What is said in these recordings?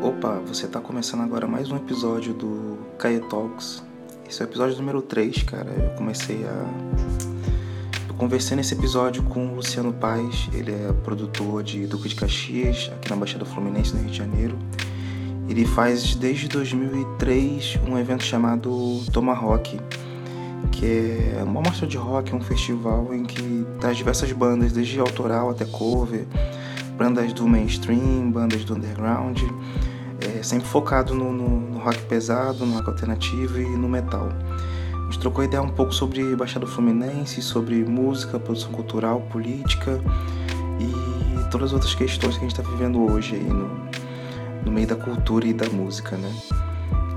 Opa, você tá começando agora mais um episódio do Caê Talks. Esse é o episódio número 3, cara. Eu comecei a. Eu conversei nesse episódio com o Luciano Paz, ele é produtor de Duque de Caxias, aqui na Baixada Fluminense, no Rio de Janeiro. Ele faz desde 2003 um evento chamado Tomahawk, que é uma mostra de rock, um festival em que traz diversas bandas, desde autoral até cover, bandas do mainstream, bandas do underground é, sempre focado no, no, no, rock pesado, no rock alternativo e no metal. A gente trocou ideia um pouco sobre Baixada Fluminense, sobre música, produção cultural, política e todas as outras questões que a gente está vivendo hoje aí no, no meio da cultura e da música, né?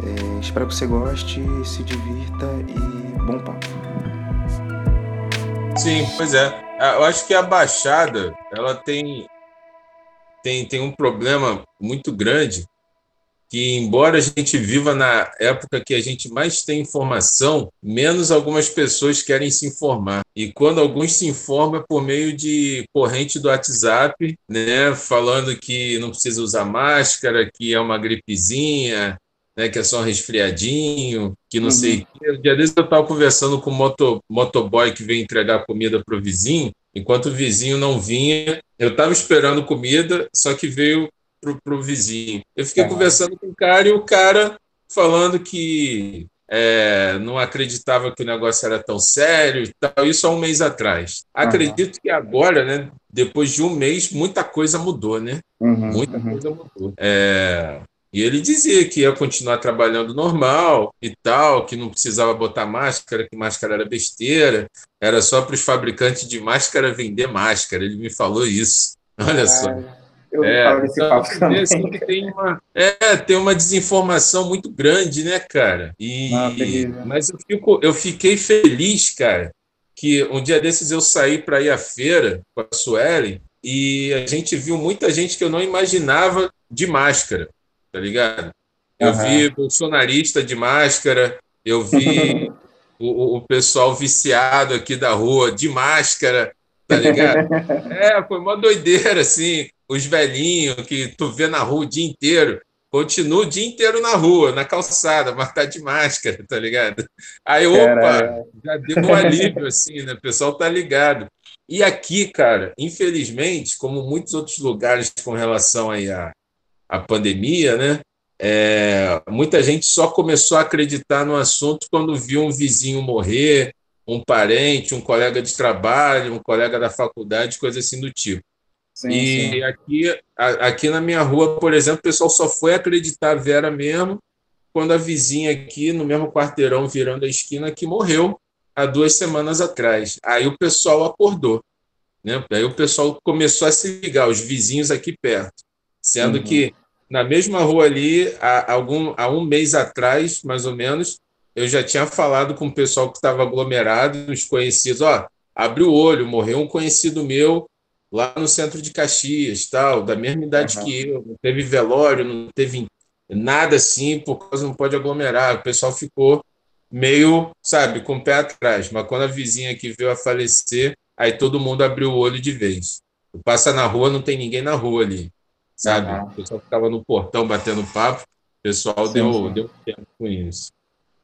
É, espero que você goste, se divirta e bom papo. Sim, pois é. Eu acho que a Baixada ela tem, tem, tem um problema muito grande que, embora a gente viva na época que a gente mais tem informação, menos algumas pessoas querem se informar. E quando alguns se informam é por meio de corrente do WhatsApp, né, falando que não precisa usar máscara, que é uma gripezinha, né, que é só um resfriadinho, que não uhum. sei o que. Um dia desses eu estava conversando com o moto, motoboy que veio entregar comida para o vizinho, enquanto o vizinho não vinha, eu estava esperando comida, só que veio pro, pro vizinho. Eu fiquei conversando com o cara e o cara falando que é, não acreditava que o negócio era tão sério e tal, isso há um mês atrás. Acredito que agora, né, depois de um mês, muita coisa mudou, né? Uhum, muita uhum. coisa mudou. É, e ele dizia que ia continuar trabalhando normal e tal, que não precisava botar máscara, que máscara era besteira, era só para os fabricantes de máscara vender máscara. Ele me falou isso. Olha só. Eu é, falo desse papo também. Assim, tem uma, é, tem uma desinformação muito grande, né, cara? E, ah, mas eu, fico, eu fiquei feliz, cara, que um dia desses eu saí para ir à feira com a Suelen e a gente viu muita gente que eu não imaginava de máscara, tá ligado? Eu uhum. vi bolsonarista de máscara, eu vi o, o pessoal viciado aqui da rua de máscara, tá ligado? É, foi uma doideira, assim os velhinhos que tu vê na rua o dia inteiro, continua o dia inteiro na rua, na calçada, mas tá de máscara, tá ligado? Aí, opa, já deu um alívio, assim, né? O pessoal tá ligado. E aqui, cara, infelizmente, como muitos outros lugares com relação aí à, à pandemia, né? É, muita gente só começou a acreditar no assunto quando viu um vizinho morrer, um parente, um colega de trabalho, um colega da faculdade, coisa assim do tipo. Sim, e sim. Aqui, aqui na minha rua, por exemplo, o pessoal só foi acreditar Vera mesmo quando a vizinha aqui, no mesmo quarteirão, virando a esquina, que morreu há duas semanas atrás. Aí o pessoal acordou. Né? Aí o pessoal começou a se ligar, os vizinhos aqui perto. Sendo uhum. que na mesma rua ali, há, algum, há um mês atrás, mais ou menos, eu já tinha falado com o pessoal que estava aglomerado, os conhecidos, ó, abre o olho, morreu um conhecido meu lá no centro de Caxias, tal, da mesma idade uhum. que eu, não teve velório, não teve nada assim, por causa não pode aglomerar. O pessoal ficou meio, sabe, com o pé atrás. Mas quando a vizinha aqui veio a falecer, aí todo mundo abriu o olho de vez. Passa na rua, não tem ninguém na rua ali, sabe? Uhum. O pessoal ficava no portão batendo papo, o pessoal sim, deu, sim. deu tempo com isso.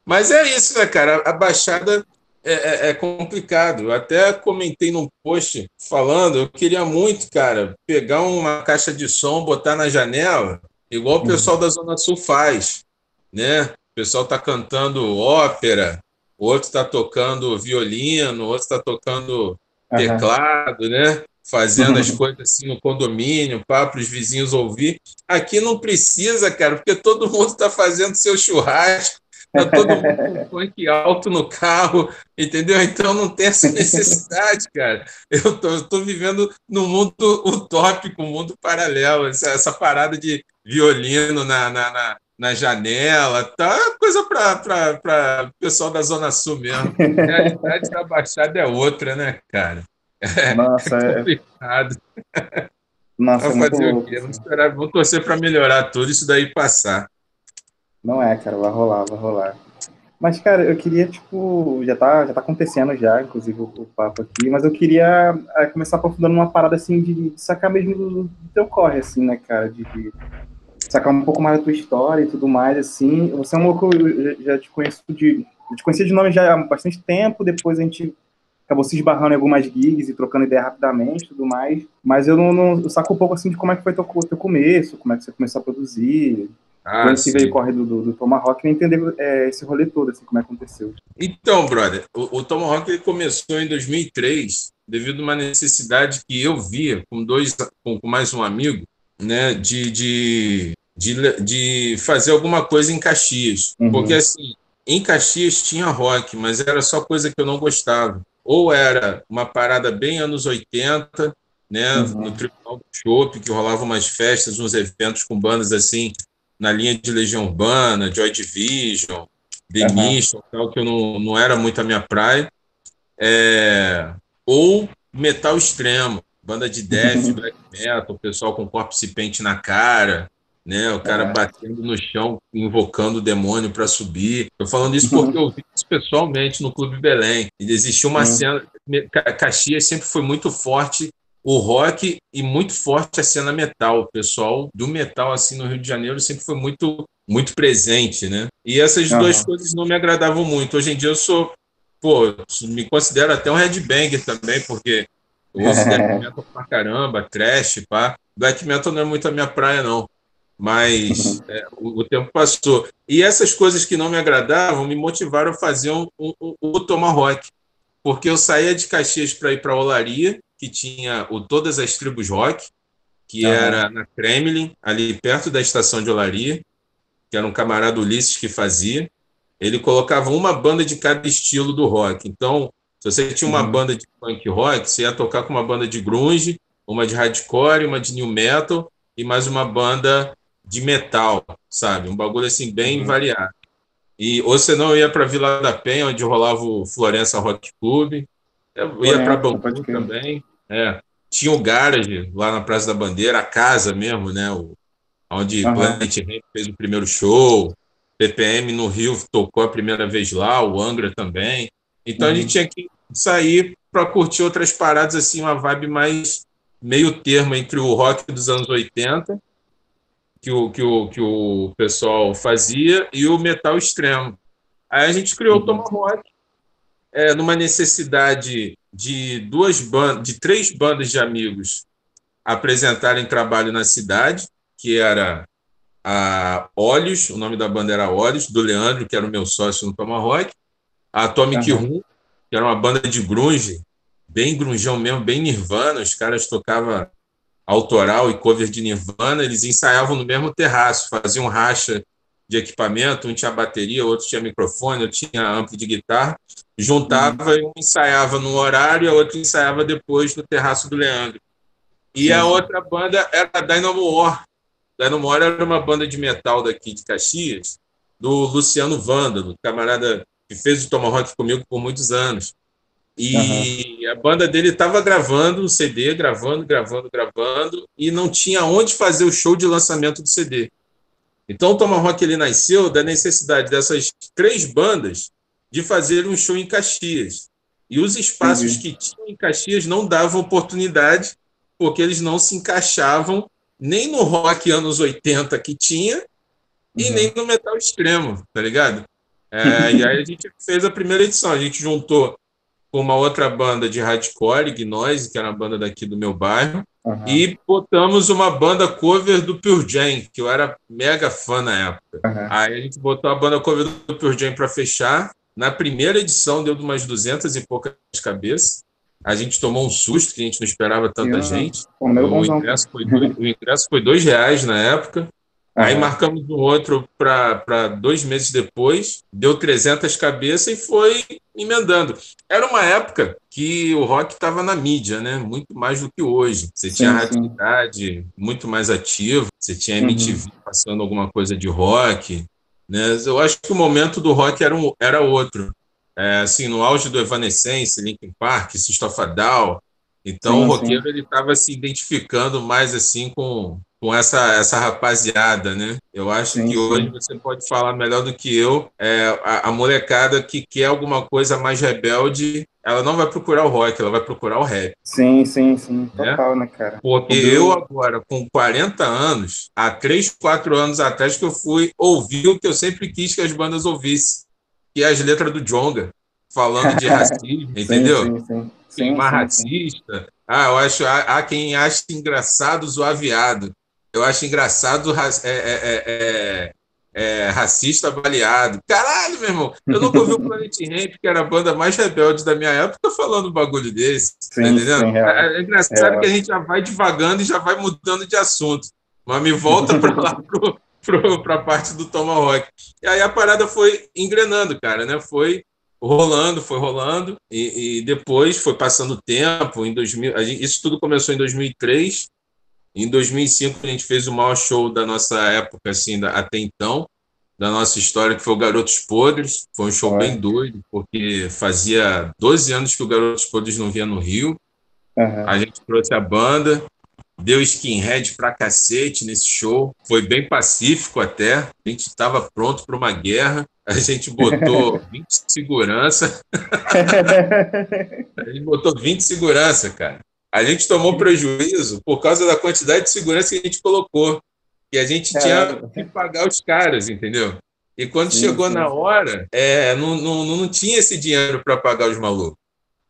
Mas é isso, né, cara? A Baixada é, é, é, complicado. Eu até comentei num post falando, eu queria muito, cara, pegar uma caixa de som, botar na janela, igual o pessoal da Zona Sul faz, né? O pessoal tá cantando ópera, o outro está tocando violino, o outro está tocando teclado, uhum. né? Fazendo as coisas assim no condomínio, para os vizinhos ouvir. Aqui não precisa, cara, porque todo mundo está fazendo seu churrasco, Tá todo mundo com funk alto no carro, entendeu? Então não tem essa necessidade, cara. Eu tô, eu tô vivendo num mundo utópico, um mundo paralelo. Essa, essa parada de violino na, na, na, na janela, tá coisa para o pessoal da Zona Sul mesmo. A realidade da Baixada é outra, né, cara? É, Nossa, é complicado. É... Nossa, Vamos fazer o quê? Vamos, esperar, vamos torcer para melhorar tudo isso daí passar. Não é, cara, vai rolar, vai rolar. Mas, cara, eu queria, tipo, já tá, já tá acontecendo já, inclusive, o, o papo aqui, mas eu queria é, começar aprofundando uma parada, assim, de, de sacar mesmo do, do teu corre, assim, né, cara, de, de sacar um pouco mais da tua história e tudo mais, assim. Você é um louco, eu já te conheço de. Eu te conhecia de nome já há bastante tempo, depois a gente acabou se esbarrando em algumas gigs e trocando ideia rapidamente e tudo mais. Mas eu não, não eu saco um pouco assim de como é que foi teu, teu começo, como é que você começou a produzir. Ah, como que veio corre do, do, do Tomahawk e entender é, esse rolê todo, assim, como é que aconteceu. Então, brother, o, o Tomahawk ele começou em 2003 devido a uma necessidade que eu via com dois, com, com mais um amigo, né, de, de, de, de, fazer alguma coisa em Caxias. Uhum. Porque, assim, em Caxias tinha rock, mas era só coisa que eu não gostava. Ou era uma parada bem anos 80, né, uhum. no Tribunal do Chopp, que rolava umas festas, uns eventos com bandas assim, na linha de Legião Urbana, Joy Division, The uhum. Mission, tal, que eu não, não era muito a minha praia. É, ou metal extremo, banda de death, black metal, o pessoal com corpse paint na cara, né? O cara é. batendo no chão, invocando o demônio para subir. Tô falando isso porque eu vi isso pessoalmente no Clube Belém. E existia uma uhum. cena. Caxias sempre foi muito forte o rock e muito forte a cena metal. O pessoal do metal, assim, no Rio de Janeiro sempre foi muito muito presente, né? E essas uhum. duas coisas não me agradavam muito. Hoje em dia eu sou pô, me considero até um headbanger também, porque eu uso black metal pra caramba, trash, pá. Black metal não é muito a minha praia, não. Mas é, o, o, tempo passou. E essas coisas que não me agradavam me motivaram a fazer um, um, um, o Tomahawk. Porque eu saía de Caxias para ir para Olaria, que tinha o Todas as Tribos Rock, que uhum. era na Kremlin, ali perto da estação de Olaria, que era um camarada Ulisses que fazia ele colocava uma banda de cada estilo do rock. Então, se você tinha uma uhum. banda de punk rock, você ia tocar com uma banda de grunge, uma de hardcore, uma de new metal e mais uma banda de metal, sabe? Um bagulho assim bem uhum. variado. E ou você não ia para Vila da Penha, onde rolava o Florença Rock Club. Eu ia para Bangu também. É. Tinha o Garage lá na Praça da Bandeira, a casa mesmo, né? O, onde uhum. Planet Ramp fez o primeiro show. PPM no Rio tocou a primeira vez lá, o Angra também. Então uhum. a gente uhum. tinha que sair para curtir outras paradas, assim, uma vibe mais meio termo entre o rock dos anos 80, que o, que o, que o pessoal fazia, e o metal extremo. Aí a gente criou uhum. o Tomahawk, é, numa necessidade de duas bandas, de três bandas de amigos apresentarem trabalho na cidade, que era a Olhos, o nome da banda era Olhos, do Leandro, que era o meu sócio no Tomahawk, a Atomic uhum. Room, que era uma banda de grunge, bem grunjão mesmo, bem Nirvana, os caras tocavam autoral e cover de Nirvana, eles ensaiavam no mesmo terraço, faziam racha de equipamento, um tinha bateria, outro tinha microfone, outro tinha amplo de guitarra, juntava e um ensaiava num horário e a outra ensaiava depois no terraço do Leandro. E a outra banda era a Dynamo War, Dino More era uma banda de metal daqui de Caxias, do Luciano Vândalo, camarada que fez o Tomahawk comigo por muitos anos. E uhum. a banda dele estava gravando o CD, gravando, gravando, gravando, e não tinha onde fazer o show de lançamento do CD. Então o Tomahawk ele nasceu da necessidade dessas três bandas de fazer um show em Caxias. E os espaços uhum. que tinham em Caxias não davam oportunidade, porque eles não se encaixavam nem no rock anos 80 que tinha uhum. e nem no metal extremo, tá ligado? É, e aí a gente fez a primeira edição, a gente juntou com uma outra banda de hardcore, Gnose, que era uma banda daqui do meu bairro, uhum. e botamos uma banda cover do Pure Jam, que eu era mega fã na época. Uhum. Aí a gente botou a banda cover do Pure Jam para fechar. Na primeira edição deu umas 200 e poucas cabeças. A gente tomou um susto, que a gente não esperava tanta gente. O, o, ingresso foi o ingresso foi dois reais na época. Aí marcamos um outro para dois meses depois, deu 300 cabeças e foi emendando. Era uma época que o rock estava na mídia, né? muito mais do que hoje. Você sim, tinha a atividade muito mais ativa, você tinha MTV uhum. passando alguma coisa de rock. Né? Eu acho que o momento do rock era, um, era outro é, assim, no auge do Evanescence, Linkin Park, System of a Down. Então sim, o roqueiro sim. ele estava se identificando mais assim com, com essa, essa rapaziada, né? Eu acho sim, que hoje você pode falar melhor do que eu. É, a, a, molecada que quer alguma coisa mais rebelde, ela não vai procurar o rock, ela vai procurar o rap. Sim, sim, sim. Né? Total, né, cara? Porque eu agora, com 40 anos, há 3, 4 anos atrás que eu fui ouvir o que eu sempre quis que as bandas ouvissem, que é as letras do Jonga, falando de racismo, entendeu? Sim, sim, sim. Uma racista. Ah, eu acho, há, há quem ache engraçado zoar viado. Eu acho engraçado é, é, é, é, racista baleado. Caralho, meu irmão, eu nunca ouvi o Planet Ramp, que era a banda mais rebelde da minha época, falando um bagulho desse. Tá sim, tá entendendo? Sim, é, é, engraçado é. que a gente já vai devagando e já vai mudando de assunto. Mas me volta para lá para a parte do Tomahawk. E aí a parada foi engrenando, cara, né? Foi rolando, foi rolando, e, e depois foi passando o tempo. Em 2000, gente, isso tudo começou em 2003. Em 2005 a gente fez o maior show da nossa época, assim, da, até então, da nossa história, que foi o Garotos Podres. Foi um show é. bem doido, porque fazia 12 anos que o Garotos Podres não vinha no Rio. Uhum. A gente trouxe a banda, deu skinhead pra cacete nesse show. Foi bem pacífico até. A gente estava pronto para uma guerra. A gente botou 20 segurança. a gente botou 20 segurança, cara. A gente tomou prejuízo por causa da quantidade de segurança que a gente colocou. E a gente tinha que pagar os caras, entendeu? E quando sim, chegou sim. na hora, é, não, não, não tinha esse dinheiro para pagar os malucos.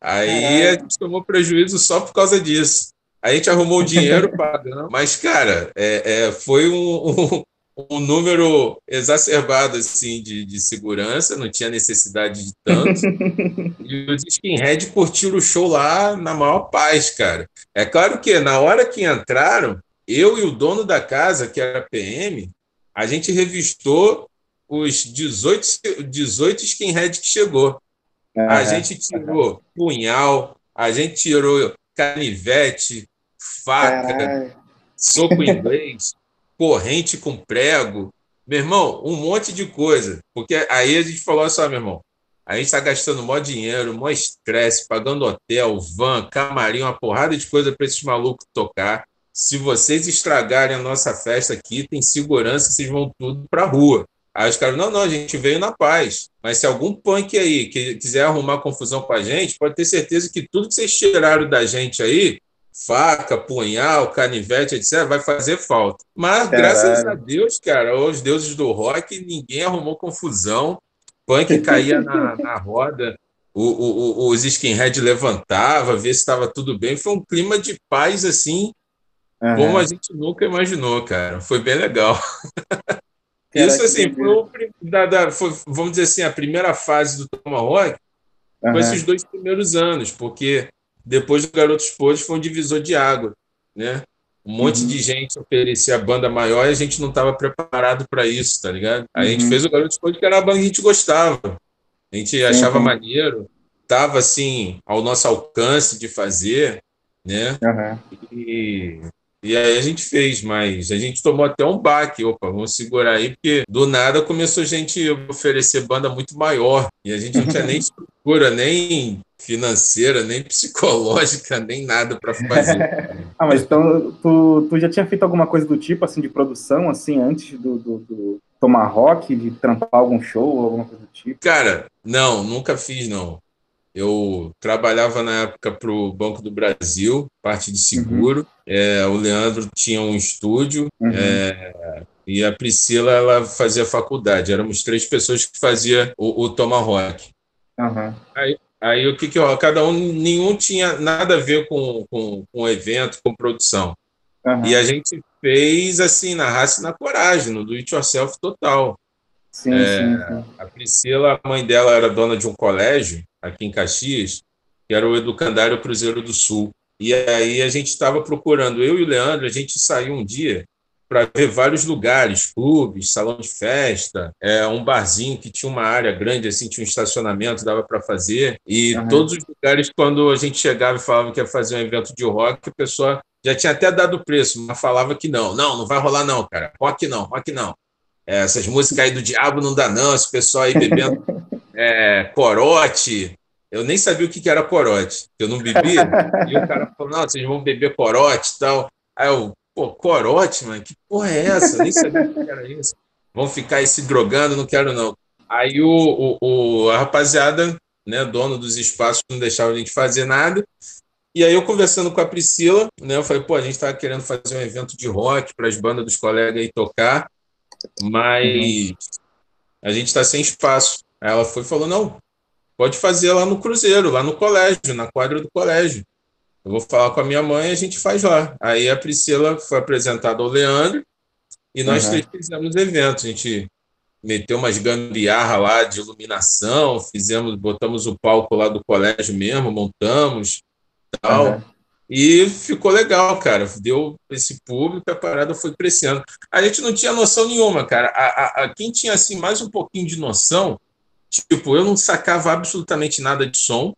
Aí a gente tomou prejuízo só por causa disso. A gente arrumou o dinheiro pagando, mas, cara, é, é, foi um, um, um número exacerbado assim de, de segurança, não tinha necessidade de tanto. e os skinhead curtiram o show lá na maior paz, cara. É claro que na hora que entraram, eu e o dono da casa, que era PM, a gente revistou os 18, 18 skinhead que chegou. A gente tirou punhal, a gente tirou canivete, faca, Caralho. soco inglês, corrente com prego. Meu irmão, um monte de coisa. Porque aí a gente falou só, meu irmão, a gente está gastando maior dinheiro, maior estresse, pagando hotel, van, camarim, uma porrada de coisa para esses malucos tocar. Se vocês estragarem a nossa festa aqui, tem segurança, vocês vão tudo para rua. Aí os caras, não, não, a gente veio na paz. Mas se algum punk aí que quiser arrumar confusão com a gente, pode ter certeza que tudo que vocês tiraram da gente aí faca, punhal, canivete, etc., vai fazer falta. Mas, Caralho. graças a Deus, cara, os deuses do rock, ninguém arrumou confusão. Punk caía na, na roda, o, o, o, os skinhead levantava, ver se estava tudo bem. Foi um clima de paz, assim, uhum. como a gente nunca imaginou, cara. Foi bem legal. Isso, assim, foi, o, da, da, foi, vamos dizer assim, a primeira fase do Tomahawk, uhum. foi esses dois primeiros anos, porque depois do Garotos Podres foi um divisor de água, né? Um monte uhum. de gente oferecia a banda maior e a gente não estava preparado para isso, tá ligado? Aí uhum. a gente uhum. fez o Garotos Podres que era a banda que a gente gostava. A gente achava uhum. maneiro, tava assim ao nosso alcance de fazer, né? E e aí a gente fez, mas a gente tomou até um baque. Opa, vamos segurar aí, porque do nada começou a gente oferecer banda muito maior. E a gente não tinha nem estrutura, nem financeira, nem psicológica, nem nada para fazer. ah, mas então tu, tu já tinha feito alguma coisa do tipo, assim, de produção, assim, antes do, do, do Tomahawk, de trampar algum show, alguma coisa do tipo? Cara, não, nunca fiz, não. Eu trabalhava na época para o Banco do Brasil, parte de seguro. Uhum. É, o Leandro tinha um estúdio uhum. é, e a Priscila ela fazia faculdade. Éramos três pessoas que fazia o, o Tomahawk. Uhum. Aí, aí o que que cada um nenhum tinha nada a ver com com, com evento, com produção. E a gente fez assim na raça e na coragem, no do it yourself total. Sim, é, sim, sim. A Priscila, a mãe dela era dona de um colégio aqui em Caxias, que era o Educandário Cruzeiro do Sul. E aí a gente estava procurando, eu e o Leandro, a gente saiu um dia para ver vários lugares, clubes, salão de festa, é, um barzinho que tinha uma área grande, assim, tinha um estacionamento, dava para fazer. E uhum. todos os lugares, quando a gente chegava e falava que ia fazer um evento de rock, a pessoa já tinha até dado o preço, mas falava que não. Não, não vai rolar não, cara. Rock não, rock não. É, essas músicas aí do diabo não dá não, esse pessoal aí bebendo é, corote. Eu nem sabia o que, que era corote, eu não bebia. e o cara falou: não, vocês vão beber corote e tal. Aí eu, pô, corote, mano, que porra é essa? Eu nem sabia o que era isso. Vão ficar aí se drogando, não quero não. Aí o, o, o a rapaziada né, dono dos espaços, não deixava a gente fazer nada. E aí eu conversando com a Priscila, né, eu falei, pô, a gente estava querendo fazer um evento de rock para as bandas dos colegas aí tocar, mas a gente está sem espaço. Aí ela foi e falou, não, pode fazer lá no Cruzeiro, lá no colégio, na quadra do colégio. Eu vou falar com a minha mãe e a gente faz lá. Aí a Priscila foi apresentada ao Leandro e nós uhum. três fizemos eventos. A gente meteu umas gambiarra lá de iluminação, fizemos, botamos o palco lá do colégio mesmo, montamos tal. Uhum. E ficou legal, cara. Deu esse público, a parada foi crescendo. A gente não tinha noção nenhuma, cara. A, a, a, quem tinha assim mais um pouquinho de noção, tipo, eu não sacava absolutamente nada de som.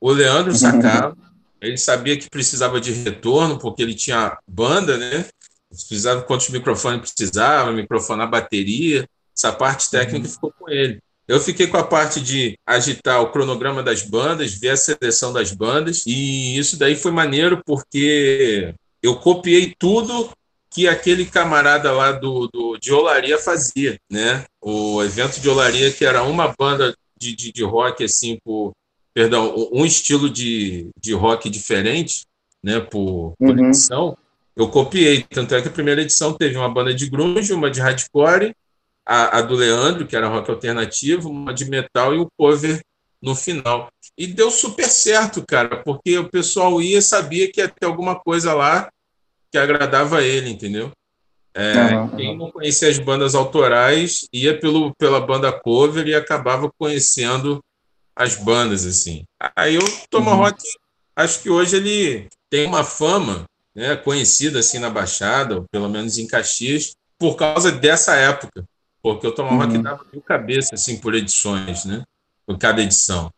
O Leandro sacava. Ele sabia que precisava de retorno, porque ele tinha banda, né? Precisava quantos microfones precisava, microfonar bateria. Essa parte técnica uhum. ficou com ele. Eu fiquei com a parte de agitar o cronograma das bandas, ver a seleção das bandas, e isso daí foi maneiro porque eu copiei tudo que aquele camarada lá do, do de Olaria fazia, né? O evento de Olaria, que era uma banda de, de, de rock, assim, por, perdão, um estilo de, de rock diferente, né, por, por uhum. edição, eu copiei. Tanto é que a primeira edição teve uma banda de grunge, uma de hardcore a, a do Leandro, que era rock alternativo, uma de metal e o cover no final. E deu super certo, cara, porque o pessoal ia sabia que ia ter alguma coisa lá que agradava ele, entendeu? É, uhum, quem não conhecia as bandas autorais ia pelo, pela banda cover e acabava conhecendo as bandas, assim. Aí o Tomahawk, uhum. acho que hoje ele tem uma fama né, conhecida assim na Baixada, ou pelo menos em Caxias, por causa dessa época porque o Tomahawk uhum. dava mil cabeças assim, por edições, né? por cada edição.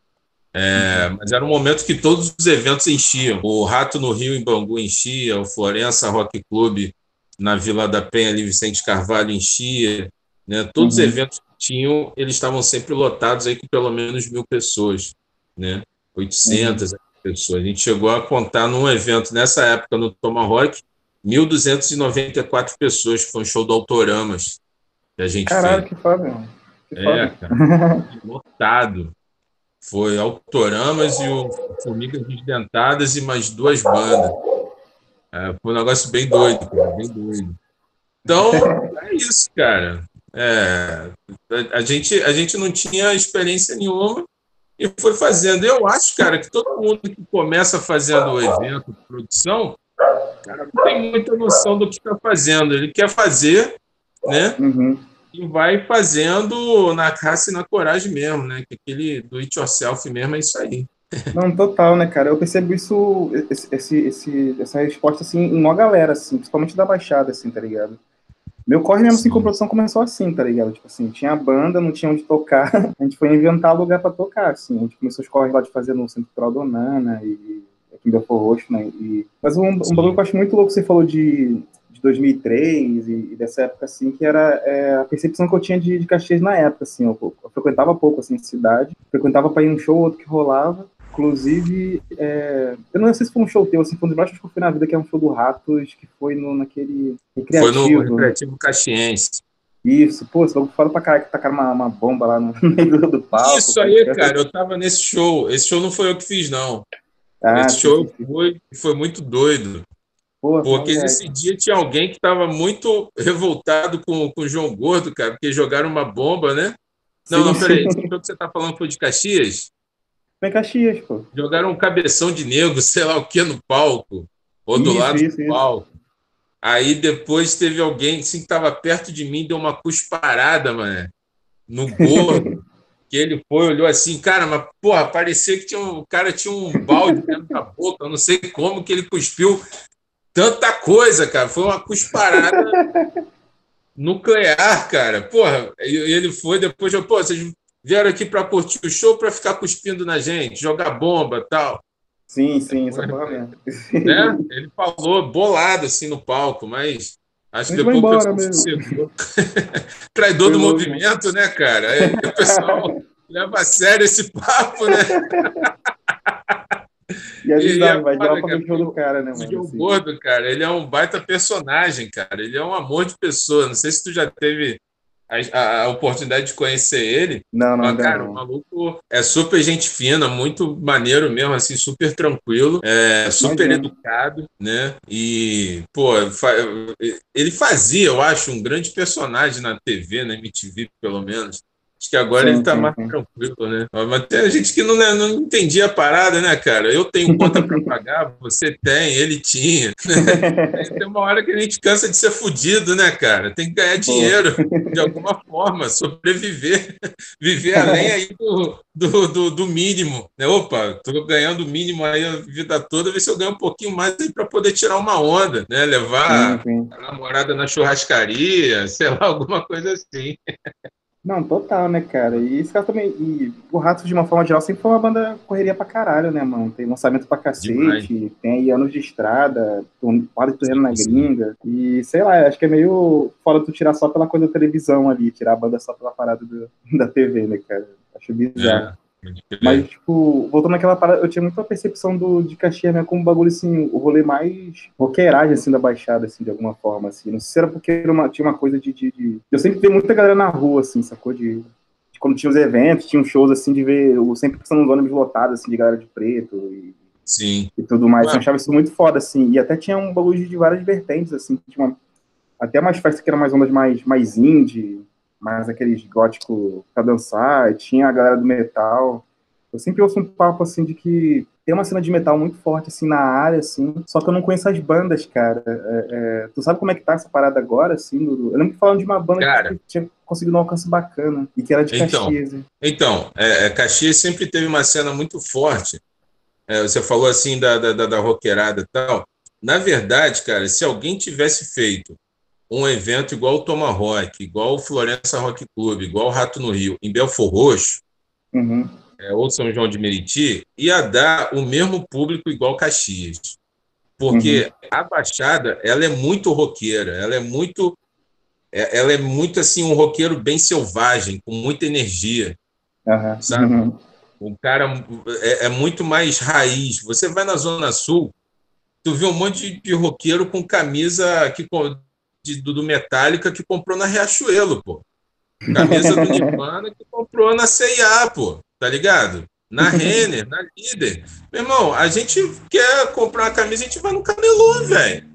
É, uhum. Mas era um momento que todos os eventos enchiam. O Rato no Rio, em Bangu, enchia. O Florença Rock Club, na Vila da Penha, ali, Vicente Carvalho, enchia. Né? Todos uhum. os eventos que tinham, eles estavam sempre lotados aí com pelo menos mil pessoas. Né? 800 uhum. pessoas. A gente chegou a contar num evento, nessa época, no Tomahawk, 1.294 pessoas, que foi um show do Autoramas que a gente Caralho, fez. que foda. Que é, cara, lotado. Foi Autoramas e o Formigas Desdentadas e mais duas bandas. É, foi um negócio bem doido, cara, bem doido. Então, é isso, cara. É, a, a, gente, a gente não tinha experiência nenhuma e foi fazendo. Eu acho, cara, que todo mundo que começa fazendo o evento, produção, cara, não tem muita noção do que está fazendo. Ele quer fazer né? Uhum. E vai fazendo na caça e na coragem mesmo, né? Que aquele do it yourself mesmo é isso aí. Não, total, né, cara? Eu percebo isso, esse, esse, essa resposta, assim, em uma galera, assim, principalmente da Baixada, assim, tá ligado? Meu corre mesmo, assim, com produção começou assim, tá ligado? Tipo assim, tinha banda, não tinha onde tocar, a gente foi inventar lugar pra tocar, assim. A gente começou os corres lá de fazer no Centro Cultural Donana e aqui em Belfort Roxo, né? E... Mas um, um bagulho que eu acho muito louco, você falou de 2003 e, e, dessa época, assim, que era é, a percepção que eu tinha de, de Caxias na época, assim, eu, eu frequentava pouco, assim, cidade, frequentava para ir um show, outro que rolava, inclusive, é, eu não sei se foi um show teu, assim, foi um dos mais que eu fui na vida, que é um show do Ratos, que foi no, naquele recreativo. Foi no Recreativo Caxiense. Isso, pô, você fala pra caralho que tacaram uma, uma bomba lá no meio do palco. Isso aí, cara, eu tava nesse show. Esse show não foi eu que fiz, não. Ah, Esse show foi, foi muito doido. Porra, porque nesse dia tinha alguém que estava muito revoltado com, com o João Gordo, cara, porque jogaram uma bomba, né? Não, sim, não, peraí. Esse que você está falando foi de Caxias? Foi Caxias, pô. Jogaram um cabeção de negro, sei lá o que, no palco. Ou do isso, lado isso, do palco. Aí depois teve alguém assim, que estava perto de mim, deu uma cusparada, mano, no gordo. que ele foi, olhou assim, cara, mas porra, parecia que tinha um, o cara tinha um balde dentro da boca, eu não sei como que ele cuspiu tanta coisa, cara. Foi uma cusparada nuclear, cara. Porra, e ele foi depois, eu, pô, vocês vieram aqui para curtir o show para ficar cuspindo na gente, jogar bomba tal. Sim, sim, isso é mesmo. Né? Ele falou bolado assim no palco, mas acho que depois o pessoal mesmo. Traidor foi do louco. movimento, né, cara? Aí o pessoal leva a sério esse papo, né? E avisar, vai dar o do cara, né, mano? O assim. Gordo, cara, ele é um baita personagem, cara. Ele é um amor de pessoa. Não sei se tu já teve a, a, oportunidade de conhecer ele. Não, não, mas, cara, o maluco é super gente fina, muito maneiro mesmo, assim, super tranquilo, é, super Imagina. educado, né? E, pô, ele fazia, eu acho, um grande personagem na TV, na MTV, pelo menos. Acho que agora sim, ele tá sim, mais sim. tranquilo, né? Mas tem gente que não, né, não entendia a parada, né, cara? Eu tenho conta para pagar, você tem, ele tinha. tem uma hora que a gente cansa de ser fudido, né, cara? Tem que ganhar dinheiro de alguma forma, sobreviver, viver além aí do, do, do, do mínimo. Né? Opa, tô ganhando o mínimo aí a vida toda, ver se eu ganho um pouquinho mais aí para poder tirar uma onda, né? Levar a namorada na churrascaria, sei lá, alguma coisa assim. Não, total, né, cara? E esse cara também. E o Ratos, de uma forma geral, sempre foi uma banda correria pra caralho, né, mano? Tem lançamento pra cacete, Demais. tem aí anos de estrada, quase torrendo na gringa. E sei lá, acho que é meio fora tu tirar só pela coisa da televisão ali, tirar a banda só pela parada do, da TV, né, cara? Acho bizarro. É. Mas, tipo, voltando naquela parada, eu tinha muita percepção do, de Caxias né, como um bagulho, assim, o rolê mais roqueiragem, assim, da Baixada, assim, de alguma forma, assim. Não sei se era porque uma, tinha uma coisa de, de, de, Eu sempre vi muita galera na rua, assim, sacou? De, de quando tinha os eventos, tinha uns shows, assim, de ver... Eu sempre pensando nos ônibus lotados, assim, de galera de preto e... Sim. E tudo mais. Eu achava isso muito foda, assim. E até tinha um bagulho de várias vertentes, assim. Tinha uma, até umas festas que eram mais ondas mais, mais indie mais aqueles gótico pra dançar, tinha a galera do metal. Eu sempre ouço um papo, assim, de que tem uma cena de metal muito forte, assim, na área, assim, só que eu não conheço as bandas, cara. É, é, tu sabe como é que tá essa parada agora, assim, Dudu? Eu lembro falando de uma banda cara, que tinha conseguido um alcance bacana e que era de então, Caxias. Então, é, é, Caxias sempre teve uma cena muito forte. É, você falou, assim, da, da, da, da roqueirada e tal. Na verdade, cara, se alguém tivesse feito um evento igual o Tomahawk, igual o Florença Rock Club, igual o Rato no Rio, em Belfor Roxo, uhum. é, ou São João de Meriti, ia dar o mesmo público igual Caxias. Porque uhum. a Baixada, ela é muito roqueira, ela é muito é, ela é muito assim um roqueiro bem selvagem, com muita energia. Uhum. Sabe? Uhum. O cara é, é, muito mais raiz. Você vai na Zona Sul, tu vê um monte de, de roqueiro com camisa que de, do Metallica que comprou na Riachuelo, pô. Camisa do Nirvana que comprou na CIA, pô. Tá ligado? Na Renner, na Líder. Meu irmão, a gente quer comprar uma camisa, a gente vai no camelô, velho.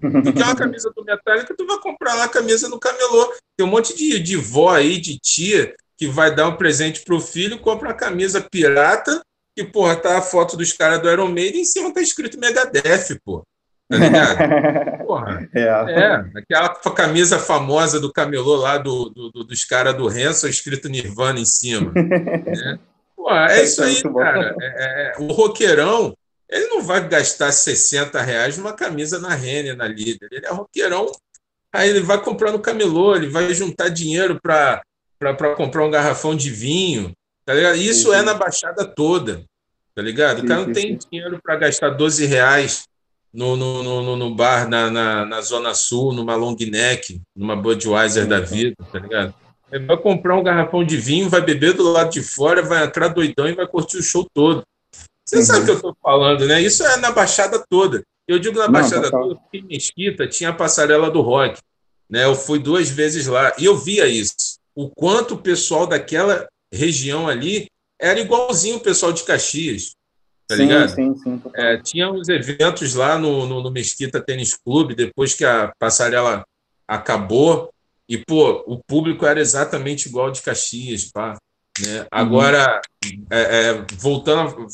Tu quer uma camisa do Metallica, tu vai comprar lá a camisa no camelô. Tem um monte de, de vó aí, de tia, que vai dar um presente pro filho, compra uma camisa pirata, que, porra, tá a foto dos caras do Iron Maiden e em cima tá escrito Megadeth, pô. Tá ligado? Porra. É. é. aquela camisa famosa do camelô lá do, do, dos caras do Renzo, escrito Nirvana em cima. né? Porra, é isso aí, cara. É, é, é, o roqueirão, ele não vai gastar 60 reais numa camisa na Renner, na Líder. Ele é roqueirão, aí ele vai comprar no camelô, ele vai juntar dinheiro para comprar um garrafão de vinho. Tá ligado? Isso sim, sim. é na Baixada toda. Tá ligado? O cara não tem dinheiro para gastar 12 reais no, no, no, no bar na, na, na, Zona Sul, numa long neck, numa Budweiser da vida, tá ligado? Ele vai comprar um garrafão de vinho, vai beber do lado de fora, vai entrar doidão e vai curtir o show todo. Você uhum. sabe o que eu estou falando, né? Isso é na Baixada toda. Eu digo na Não, Baixada toda, porque em Mesquita tinha a passarela do rock. Né? Eu fui duas vezes lá e eu via isso. O quanto o pessoal daquela região ali era igualzinho o pessoal de Caxias. Tá sim, ligado? Sim, sim. É, tinha uns eventos lá no, no, no, Mesquita Tênis Clube, depois que a passarela acabou, e, pô, o público era exatamente igual de Caxias, pá. Né? Uhum. Agora, é, é, voltando,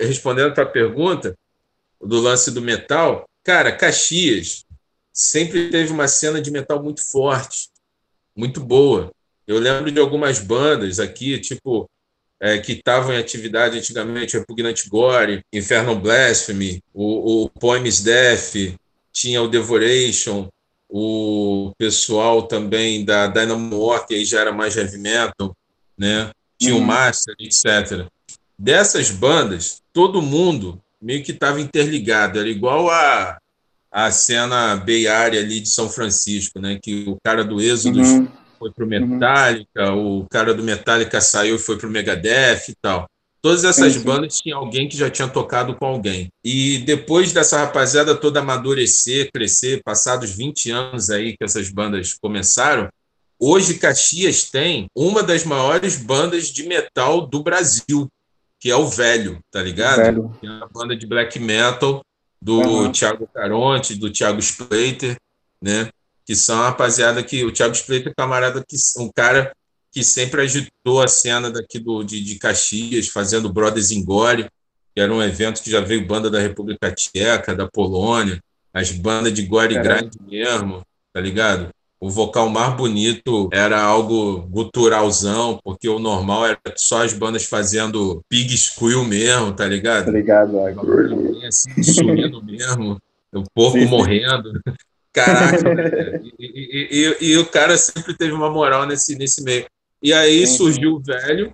respondendo a pergunta do lance do metal, cara, Caxias sempre teve uma cena de metal muito forte, muito boa. Eu lembro de algumas bandas aqui, tipo é, que estavam em atividade antigamente, Repugnante Gore, Inferno Blasphemy, o, o Poems Death, tinha o Devoration, o pessoal também da Dynamo War, que aí já era mais heavy metal, né? tinha uhum. o Master, etc. Dessas bandas, todo mundo meio que estava interligado, era igual a, a cena Bay Area ali de São Francisco, né? que o cara do Êxodo uhum foi pro Metallica, uhum. o cara do Metallica saiu e foi pro Megadeth e tal. Todas essas sim, sim. bandas tinham alguém que já tinha tocado com alguém. E depois dessa rapaziada toda amadurecer, crescer, passados 20 anos aí que essas bandas começaram, hoje Caxias tem uma das maiores bandas de metal do Brasil, que é o Velho, tá ligado? Velho. Que é uma banda de black metal do uhum. Thiago Caronte, do Thiago Splater, né? Que são a rapaziada que o Thiago Splater é camarada que um cara que sempre agitou a cena daqui do, de, de Caxias, fazendo Brothers in Gore, que era um evento que já veio banda da República Tcheca, da Polônia, as bandas de gore grind mesmo, tá ligado? O vocal mais bonito era algo guturalzão, porque o normal era só as bandas fazendo pig squeal mesmo, tá ligado? Tá ligado, assim, sumindo mesmo, o porco sim, morrendo. Caraca, e, e, e, e, o cara sempre teve uma moral nesse, nesse meio. E aí sim, surgiu o Velho,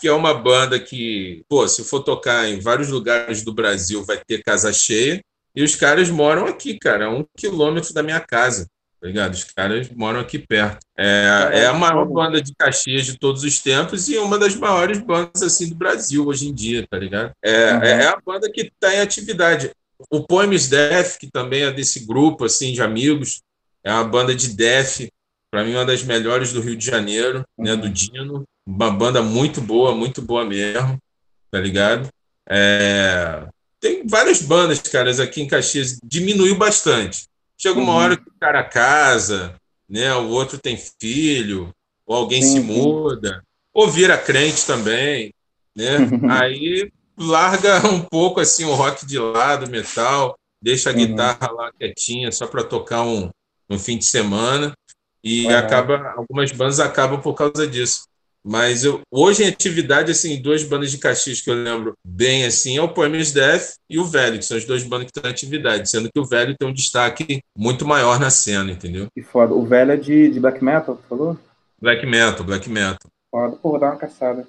que é uma banda que, pô, se for tocar em vários lugares do Brasil, vai ter casa cheia. E os caras moram aqui, cara, um quilômetro da minha casa, tá ligado? Os caras moram aqui perto. É, é a maior banda de Caxias de todos os tempos e uma das maiores bandas, assim, do Brasil hoje em dia, tá ligado? É, uhum. é a banda que está em atividade. O Poems Death, que também é desse grupo, assim, de amigos, é uma banda de death, para mim uma das melhores do Rio de Janeiro, né, do uhum. Dino. Uma banda muito boa, muito boa mesmo, tá ligado? É, tem várias bandas, caras, aqui em Caxias. Diminuiu bastante. Chega uma uhum. hora que o cara casa, né? O outro tem filho, ou alguém uhum. se muda, ou vira crente também, né? Aí larga um pouco assim o rock de lado, metal, deixa a uhum. guitarra lá quietinha só para tocar um, um fim de semana e acaba algumas bandas acabam por causa disso. Mas eu, hoje em atividade, assim, duas bandas de Caxias que eu lembro bem, assim, é o Poemas Death e o Velho, que são as duas bandas que estão em atividade, sendo que o Velho tem um destaque muito maior na cena, entendeu? Que foda. O Velho é de, de black metal, falou? Black metal, black metal. Foda, pô, vou dar uma caçada.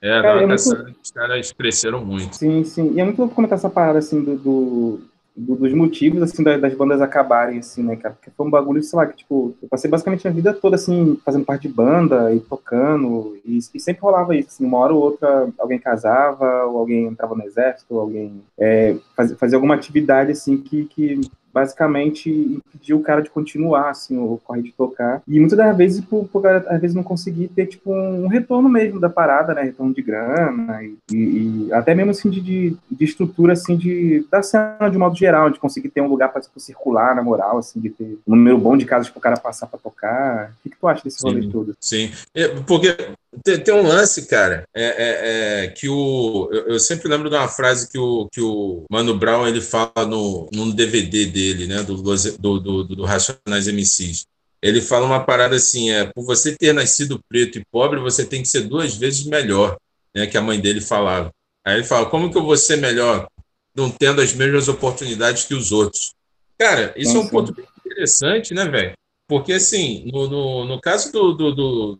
É, cara, uma é caçada, muito... os caras cresceram muito. Sim, sim. E é muito louco comentar essa parada, assim, do, do do, dos motivos, assim, das, das, bandas acabarem, assim, né, cara? Porque foi um bagulho, sei lá, que, tipo, eu passei basicamente a vida toda, assim, fazendo parte de banda e tocando, e, e sempre rolava isso, assim, uma hora ou outra alguém casava, ou alguém entrava no exército, ou alguém é, fazia, fazia alguma atividade, assim, que, que basicamente impediu o cara de continuar, assim, o corre de tocar. E muitas das vezes, por, por cara, às vezes, não conseguir ter, tipo, um retorno mesmo da parada, né? Retorno de grana e, e até mesmo, assim, de, de, de, estrutura, assim, de, da cena de modo geral, de conseguir ter um lugar para tipo, circular, na moral, assim, de ter um número bom de casas para o cara passar para tocar. O que, que tu acha desse rolê todo? Sim, é, porque tem, tem, um lance, cara, é, é, é, que o. Eu, eu, sempre lembro de uma frase que o, que o Mano Brown ele fala no, num DVD dele, né? Do, do, do, do Racionais MCs. Ele fala uma parada assim: é, por você ter nascido preto e pobre, você tem que ser duas vezes melhor, né? Que a mãe dele falava. Aí ele fala: como que eu vou ser melhor não tendo as mesmas oportunidades que os outros? Cara, isso é um ponto bem interessante, né, velho? Porque, assim, no, no, no caso do, do, do,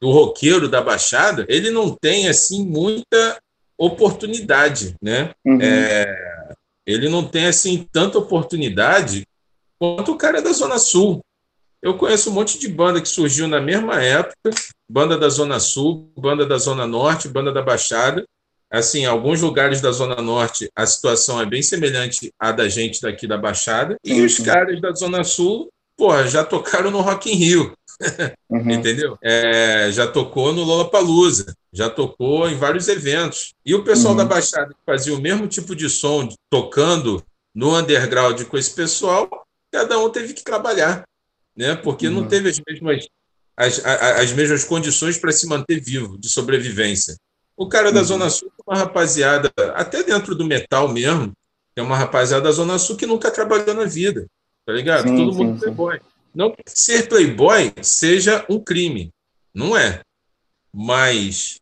do roqueiro da Baixada, ele não tem assim muita oportunidade, né? Uhum. É, ele não tem assim tanta oportunidade quanto o cara da Zona Sul. Eu conheço um monte de banda que surgiu na mesma época, banda da Zona Sul, banda da Zona Norte, banda da Baixada. Assim, em alguns lugares da Zona Norte a situação é bem semelhante à da gente daqui da Baixada, e uhum. os caras da Zona Sul, porra, já tocaram no Rock in Rio. Uhum. Entendeu? É, já tocou no Lollapalooza, já tocou em vários eventos. E o pessoal uhum. da Baixada que fazia o mesmo tipo de som, tocando no underground com esse pessoal, cada um teve que trabalhar, né? Porque uhum. não teve as mesmas, as, as mesmas condições para se manter vivo, de sobrevivência. O cara da uhum. Zona Sul uma rapaziada, até dentro do metal mesmo, é uma rapaziada da Zona Sul que nunca trabalhou na vida, tá ligado? Sim, Todo sim, mundo playboy. Não que ser playboy seja um crime, não é. Mas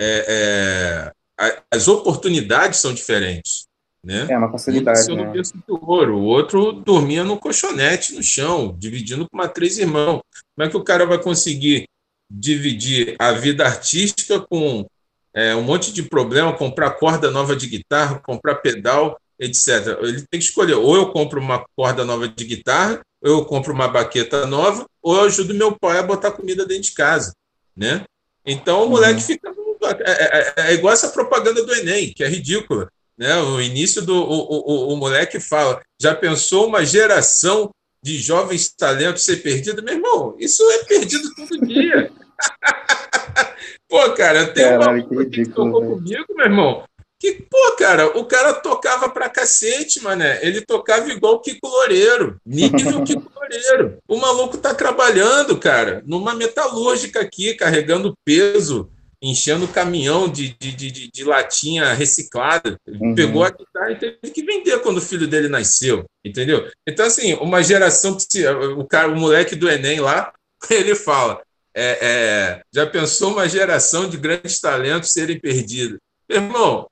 é, é, as oportunidades são diferentes. Né? É uma facilidade. Um né? de ouro, o outro dormia no colchonete no chão, dividindo com uma três irmãos. Como é que o cara vai conseguir dividir a vida artística com é, um monte de problema, comprar corda nova de guitarra, comprar pedal, etc. Ele tem que escolher, ou eu compro uma corda nova de guitarra, eu compro uma baqueta nova, ou eu ajudo meu pai a botar comida dentro de casa, né? Então o moleque uhum. fica é, é, é, é, igual essa propaganda do Enem, que é ridícula, né? O início do o, o, o moleque fala, já pensou uma geração de jovens talentos ser perdido, meu irmão, isso é perdido todo dia. Pô, cara, tem Caralho, uma que coisa que ridículo, tocou velho. comigo, meu irmão. Que, pô, cara, o cara tocava pra cacete, mané. Ele tocava igual o Kiko Loureiro. Nível Kiko Loureiro. O maluco tá trabalhando, cara, numa metalúrgica aqui, carregando peso, enchendo caminhão de, de, de, de- latinha reciclada. Uhum. Pegou a guitarra e teve que vender quando o filho dele nasceu, entendeu? Então, assim, uma geração que se, o cara, o moleque do Enem lá, ele fala: é, é, já pensou uma geração de grandes talentos serem perdidos? Irmão,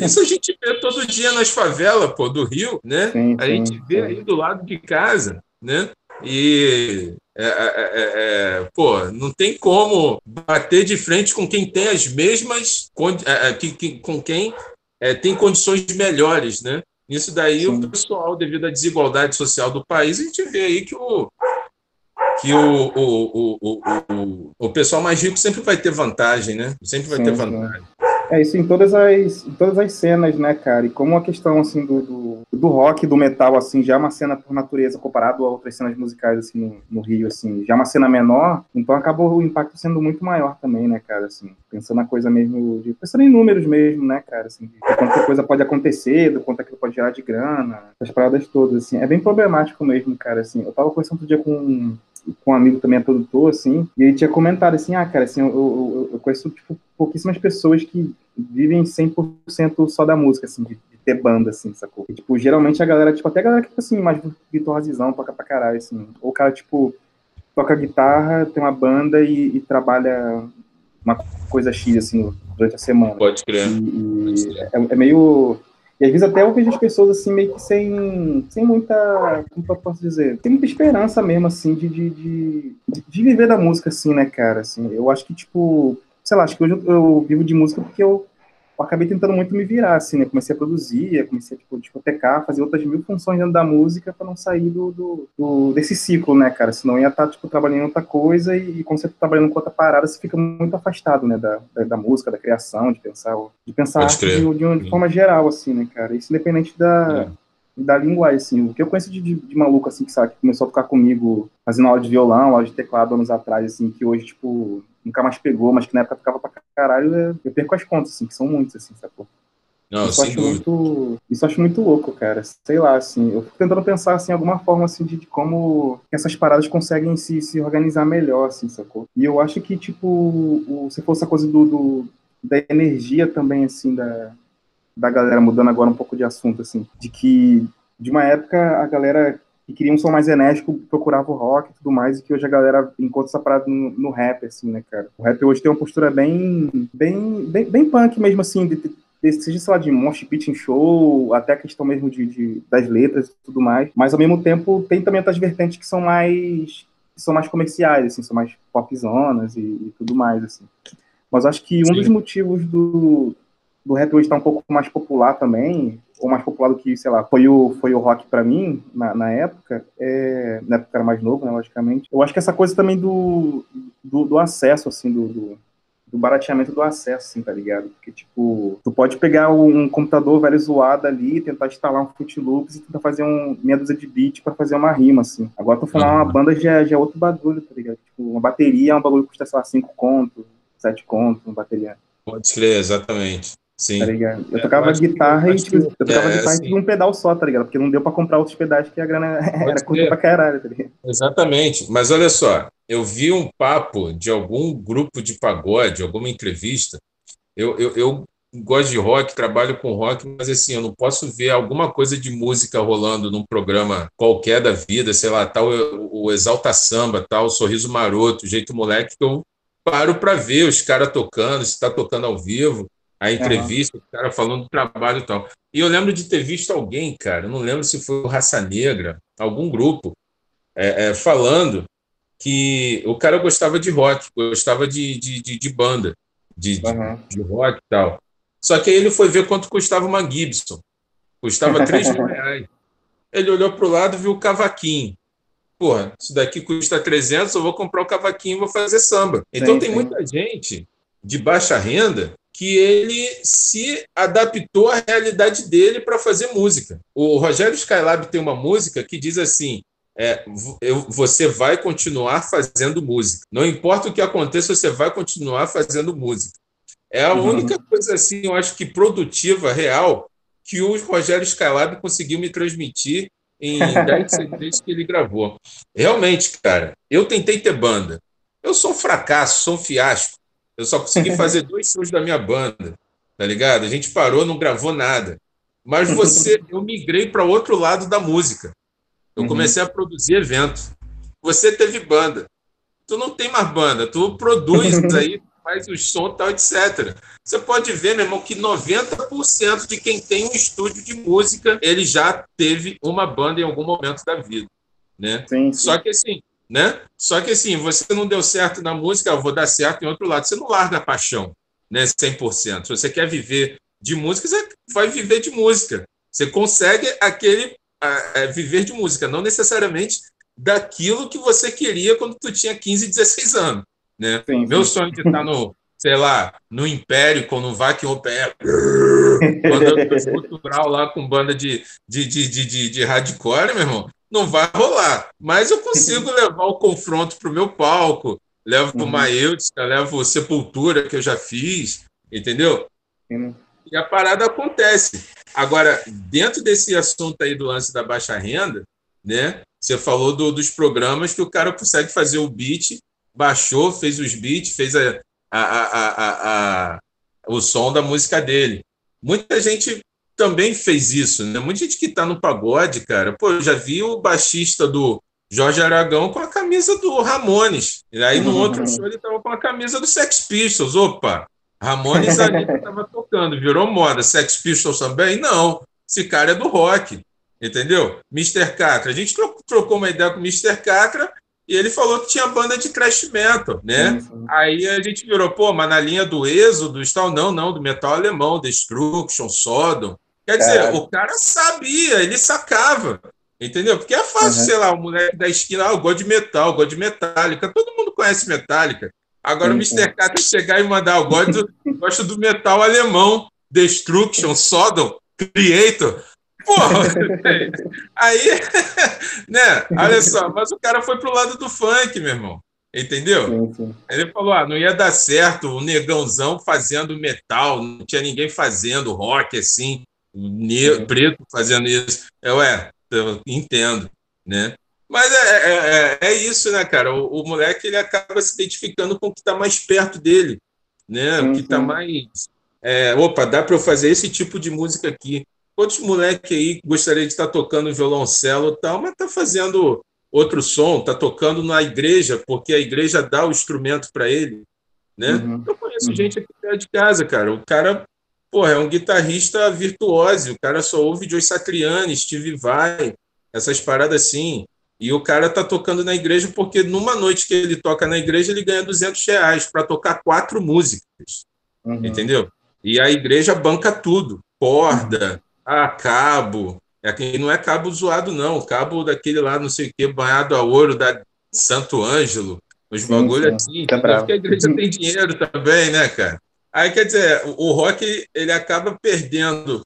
isso a gente vê todo dia nas favelas, pô, do Rio, né? Sim, A sim, gente vê sim. aí do lado de casa, né? E, é, é, é, é, pô, não tem como bater de frente com quem tem as mesmas, é, é, que- que- com quem é, tem condições melhores, né? Isso daí, o pessoal, devido à desigualdade social do país, a gente vê aí que o, que o, o, o, o, o, pessoal mais rico sempre vai ter vantagem, né? Sempre vai Sim, ter vantagem. É isso em todas as, em todas as cenas, né, cara? E como a questão, assim, do, do, do rock, do metal, assim, já é uma cena por natureza comparado a outras cenas musicais, assim, no, no Rio, assim, já é uma cena menor, então acaba o impacto sendo muito maior também, né, cara, assim, pensando na coisa mesmo, de, pensando em números mesmo, né, cara, assim, de quanta coisa pode acontecer, do quanto aquilo pode gerar de grana, essas paradas todas, assim, é bem problemático mesmo, cara, assim, eu tava conversando outro dia com com um amigo também é produtor, assim, e ele tinha comentado assim, ah, cara, assim, eu, eu, eu conheço, tipo, pouquíssimas pessoas que vivem 100% só da música, assim, de, de ter banda, assim, sacou? E, tipo, geralmente a galera, tipo, até a galera que, tipo, assim, mais guitarrazão, toca pra caralho, assim, ou o cara, tipo, toca guitarra, tem uma banda e, e trabalha uma coisa X, assim, durante a semana. Pode crer. E, e é, é meio. E às vezes até eu vejo as pessoas assim, meio que sem, sem muita. Como eu posso dizer? Tem muita esperança mesmo, assim, de, de, de, de viver da música, assim, né, cara? Assim, eu acho que, tipo, sei lá, acho que hoje eu, eu vivo de música porque eu, eu acabei tentando muito me virar, assim, né? Comecei a produzir, comecei a, tipo, discotecar, fazer outras mil funções dentro da música pra não sair do, do, do- desse ciclo, né, cara? Senão ia estar, tipo, trabalhando em outra coisa e, e quando você tá trabalhando com outra parada, você fica muito afastado, né, da, da, da música, da criação, de pensar, de pensar arte de, de, uma- de forma geral, assim, né, cara? Isso independente da, da linguagem, assim. O que eu conheço de, de, de maluco, assim, que sabe, que começou a tocar comigo fazendo aula de violão, aula de teclado anos atrás, assim, que hoje, tipo, nunca mais pegou, mas que na época tocava pra caralho, é- eu perco as contas, assim, que são muitos, assim, sacou? Não, isso, acho dúvida. muito, isso acho muito louco, cara. Sei lá, assim, eu fico tentando pensar, assim, alguma forma, assim, de, de como essas paradas conseguem se, se organizar melhor, assim, sacou? E eu acho que, tipo, o, se fosse a coisa do, do- da energia também, assim, da, da galera, mudando agora um pouco de assunto, assim, de que, de uma época, a galera que queria um som mais enérgico procurava o rock e tudo mais, e que hoje a galera encontra essa parada no, no rap, assim, né, cara? O rap hoje tem uma postura bem, bem, bem, bem punk mesmo, assim, de, de, seja, sei lá, de mosh pit em show, até a questão mesmo de, de- das letras e tudo mais, mas ao mesmo tempo tem também outras vertentes que são mais que são mais comerciais, assim, são mais popzonas e, e tudo mais, assim. Mas acho que um Sim. dos motivos do, do rap hoje estar um pouco mais popular também, ou mais popular do que, sei lá, foi o, foi o rock pra mim, na, na época, é, na época era mais novo, né, logicamente. Eu acho que essa coisa também do, do, do acesso, assim, do, do, do barateamento do acesso, assim, tá ligado? Porque, tipo, tu pode pegar um computador velho zoado ali, tentar instalar um Fruit Loops e tentar fazer um meia dúzia de beat pra fazer uma rima, assim. Agora tu falar uma Uhum. banda já, já é outro bagulho, tá ligado? Tipo, uma bateria é um bagulho que custa, sei lá, 5 conto, 7 conto, uma bateria. Pode crer, exatamente. Sim. Tá ligado? Eu É, tocava que- guitarra eu e tipo, que- eu tocava é, guitarra assim- de um pedal só, tá ligado? Porque não deu pra comprar outros pedais que a grana era curta pra caralho, tá ligado? Exatamente. Mas olha só, eu vi um papo de algum grupo de pagode, alguma entrevista. Eu, eu, eu gosto de rock, trabalho com rock, mas assim, eu não posso ver alguma coisa de música rolando num programa qualquer da vida, sei lá, tal o, o Exalta Samba, tal, o Sorriso Maroto, o Jeito Moleque, que eu paro para ver os caras tocando, se está tocando ao vivo, a entrevista, o cara falando do trabalho e tal. E eu lembro de ter visto alguém, cara, não lembro se foi o Raça Negra, algum grupo, é, é, falando que o cara gostava de rock, gostava de, de, de, de banda, de, de, Aham. de rock e tal. Só que aí ele foi ver quanto custava uma Gibson. Custava 3 mil reais. Ele olhou para o lado e viu o cavaquinho. Porra, isso daqui custa 300, eu vou comprar o cavaquinho e vou fazer samba. Então Sim, tem sim. muita gente de baixa renda que ele se adaptou à realidade dele para fazer música. O Rogério Skylab tem uma música que diz assim: é, eu, você vai continuar fazendo música. Não importa o que aconteça, você vai continuar fazendo música. É a uhum. única coisa assim, eu acho que produtiva, real, que o Rogério Skylab conseguiu me transmitir em 10 CDs que ele gravou. Realmente, cara, eu tentei ter banda. Eu sou um fracasso, sou um fiasco. Eu só consegui fazer dois shows da minha banda, tá ligado? A gente parou, não gravou nada. Mas você, eu migrei para outro lado da música. Eu uhum. comecei a produzir evento. Você teve banda. Tu não tem mais banda, tu produz aí, faz o som tal, etc. Você pode ver, meu irmão, que 90% de quem tem um estúdio de música, ele já teve uma banda em algum momento da vida, né? Sim, sim. Só que assim, né? Só que assim, você não deu certo na música, eu vou dar certo em outro lado. Você não larga a paixão, né? 100%. Se você quer viver de música, você vai viver de música. Você consegue aquele a, a viver de música, não necessariamente daquilo que você queria quando tu tinha 15, 16 anos. Né? Sim, Meu sim. sonho de estar no, sei lá, no Império, com um Vacuum Opera, banda cultural lá com banda de, de, de, de, de, de hardcore, meu irmão, não vai rolar. Mas eu consigo levar o confronto para o meu palco, levo para o uhum. Maêutica, levo Sepultura, que eu já fiz, entendeu? Uhum. E a parada acontece. Agora, dentro desse assunto aí do lance da baixa renda, né? Você falou do, dos programas que o cara consegue fazer o beat, baixou, fez os beats, fez a, a, a, a, o som da música dele. Muita gente também fez isso, né? Muita gente que está no pagode, cara. Pô, eu já vi o baixista do Jorge Aragão com a camisa do Ramones. E aí, no outro show, ele estava com a camisa do Sex Pistols. Opa, Ramones ali estava tocando, virou moda. Sex Pistols também? Não. Esse cara é do rock, entendeu? Mr. Catra. A gente trocou uma ideia com o Mr. Catra e ele falou que tinha banda de thrash metal, né? Sim, sim. Aí a gente virou, pô, mas na linha do Êxodo, tal, não, não, do metal alemão, Destruction, Sodom. Quer dizer, o cara sabia, ele sacava, entendeu? Porque é fácil, uhum. sei lá, o moleque da esquina, ah, eu gosto de metal, gosto de metálica. Todo mundo conhece metálica. Agora sim, o Mr. Catra chegar e mandar, eu gosto, gosto do metal alemão, Destruction, Sodom, Creator. Porra, aí, né? Olha só, mas o cara foi pro lado do funk, meu irmão. Entendeu? Sim, sim. Ele falou: ah, não ia dar certo o negãozão fazendo metal, não tinha ninguém fazendo rock assim, ne preto fazendo isso. Eu, é, eu entendo, né? Mas é, é, é, é, isso, né, cara? O, o, moleque ele acaba se identificando com o que está mais perto dele, né? Uhum. O que está mais. É, opa, dá para eu fazer esse tipo de música aqui. Quantos moleque aí gostaria de estar tá tocando violoncelo e tal, mas está fazendo outro som, está tocando na igreja, porque a igreja dá o instrumento para ele, né? Uhum. Eu conheço uhum. gente aqui perto de casa, cara. O cara, porra, é um guitarrista virtuoso. O cara só ouve Joe Satriani, Steve Vai, essas paradas assim. E o cara tá tocando na igreja porque numa noite que ele toca na igreja, ele ganha 200 reais para tocar quatro músicas. Uhum. Entendeu? E a igreja banca tudo: corda, ah, cabo. Aqui não é cabo zoado, não. Cabo daquele lá, não sei o quê, banhado a ouro da Santo Ângelo. Os bagulho assim. Tá porque a igreja tem dinheiro também, né, cara? Aí quer dizer, o rock ele acaba perdendo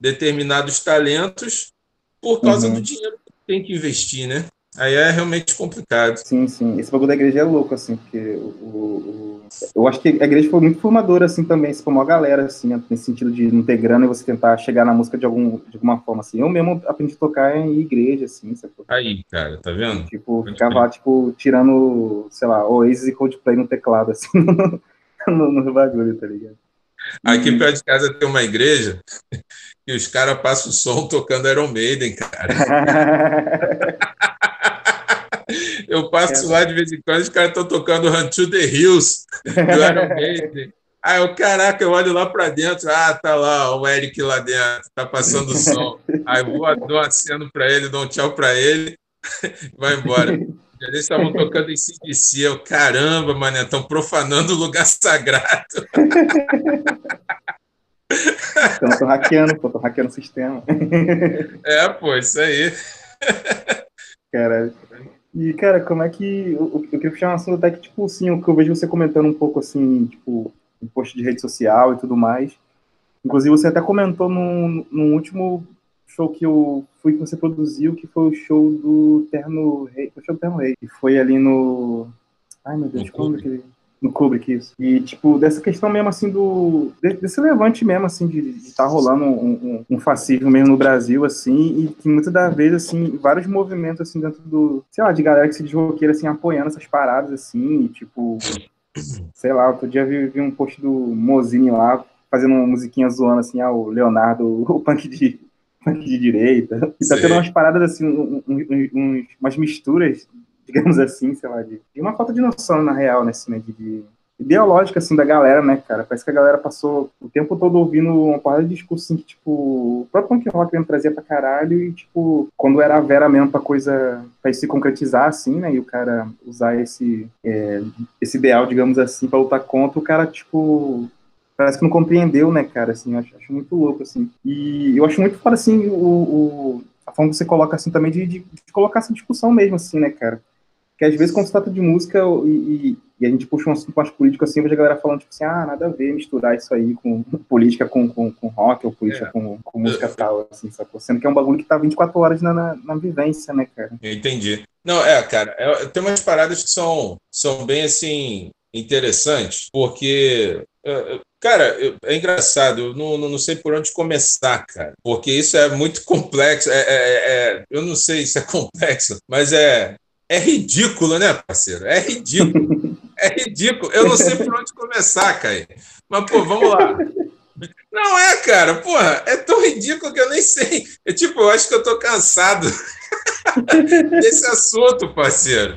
determinados talentos por causa uhum. do dinheiro que tem que investir, né? Aí é realmente complicado. Sim, sim. Esse bagulho da igreja é louco, assim, porque o, o, eu acho que a igreja foi muito formadora, assim, também, se formou a galera, assim, nesse sentido de não ter grana e você tentar chegar na música de, algum, de alguma forma, assim. Eu mesmo aprendi a tocar em igreja, assim, sacou? Aí, cara, tá vendo? Tipo, ficava, tipo, tirando, sei lá, Oasis e Coldplay no teclado, assim, no, no bagulho, tá ligado? Aqui perto de casa tem uma igreja e os caras passam o som tocando Iron Maiden, cara. Eu passo é. lá de vez em quando, os caras estão tocando Run to the Hills do Iron Maiden. Aí eu, caraca, eu olho lá para dentro, ah, tá lá, o Eric lá dentro, tá passando o som. Aí eu vou, dou um aceno para ele, dou um tchau para ele, vai embora. Eles estavam tocando em CDC, eu, caramba, mané, estão profanando o lugar sagrado. Então, tô hackeando, pô, tô hackeando o sistema. É, pô, isso aí. Caralho. E, cara, como é que. Eu, eu queria puxar um assunto até que, tipo, assim, o que eu vejo você comentando um pouco, assim, tipo, em post de rede social e tudo mais. Inclusive, você até comentou no, no último show que eu fui que você produziu, que foi o show do Terno Rei. O show do Terno Rei. Que foi ali no. Ai, meu Deus, como é que no Kubrick, isso. E, tipo, dessa questão mesmo, assim, do... Desse levante mesmo, assim, de estar tá rolando um, um, um, fascismo mesmo no Brasil, assim, e que muitas das vezes, assim, vários movimentos, assim, dentro do... Sei lá, de galera que se desroqueira, assim, apoiando essas paradas, assim, e, tipo... Sei lá, outro dia vi, vi um post do Mozini lá, fazendo uma musiquinha zoando, assim, ao ah, Leonardo, o punk de, de direita. E tá tendo umas paradas, assim, um, um, umas misturas digamos assim, sei lá, de, de uma falta de noção, na real, nesse, né, de, de, ideológica, assim, da galera, né, cara? Parece que a galera passou o tempo todo ouvindo uma porrada de discurso, assim, que, tipo, o próprio punk rock mesmo trazia pra caralho e, tipo, quando era a vera mesmo pra coisa, pra se concretizar, assim, né, e o cara usar esse, é, esse ideal, digamos assim, pra lutar contra, o cara, tipo, parece que não compreendeu, né, cara, assim, eu acho, acho muito louco, assim. E eu acho muito foda, assim, o, o a forma que você coloca, assim, também de, de, de colocar essa discussão mesmo, assim, né, cara? que às vezes quando se trata de música e, e, e a gente puxa um assunto mais político assim, vejo a galera falando tipo assim, ah, nada a ver misturar isso aí com política com, com, com rock ou política é. com, com música tal, assim, sacou? Sendo que é um bagulho que tá 24 horas na, na, na vivência, né, cara? Eu entendi. Não, é, cara, é, tem umas paradas que são, são bem, assim, interessantes, porque Cara, é engraçado, eu não, não sei por onde começar, cara, porque isso é muito complexo. É, é, é, eu não sei se é complexo, mas é, é ridículo, né, parceiro? É ridículo. É ridículo. Eu não sei por onde começar, Caio. Mas, pô, vamos lá. Não é, cara. Porra, é tão ridículo que eu nem sei. É tipo, eu acho que eu tô cansado desse assunto, parceiro.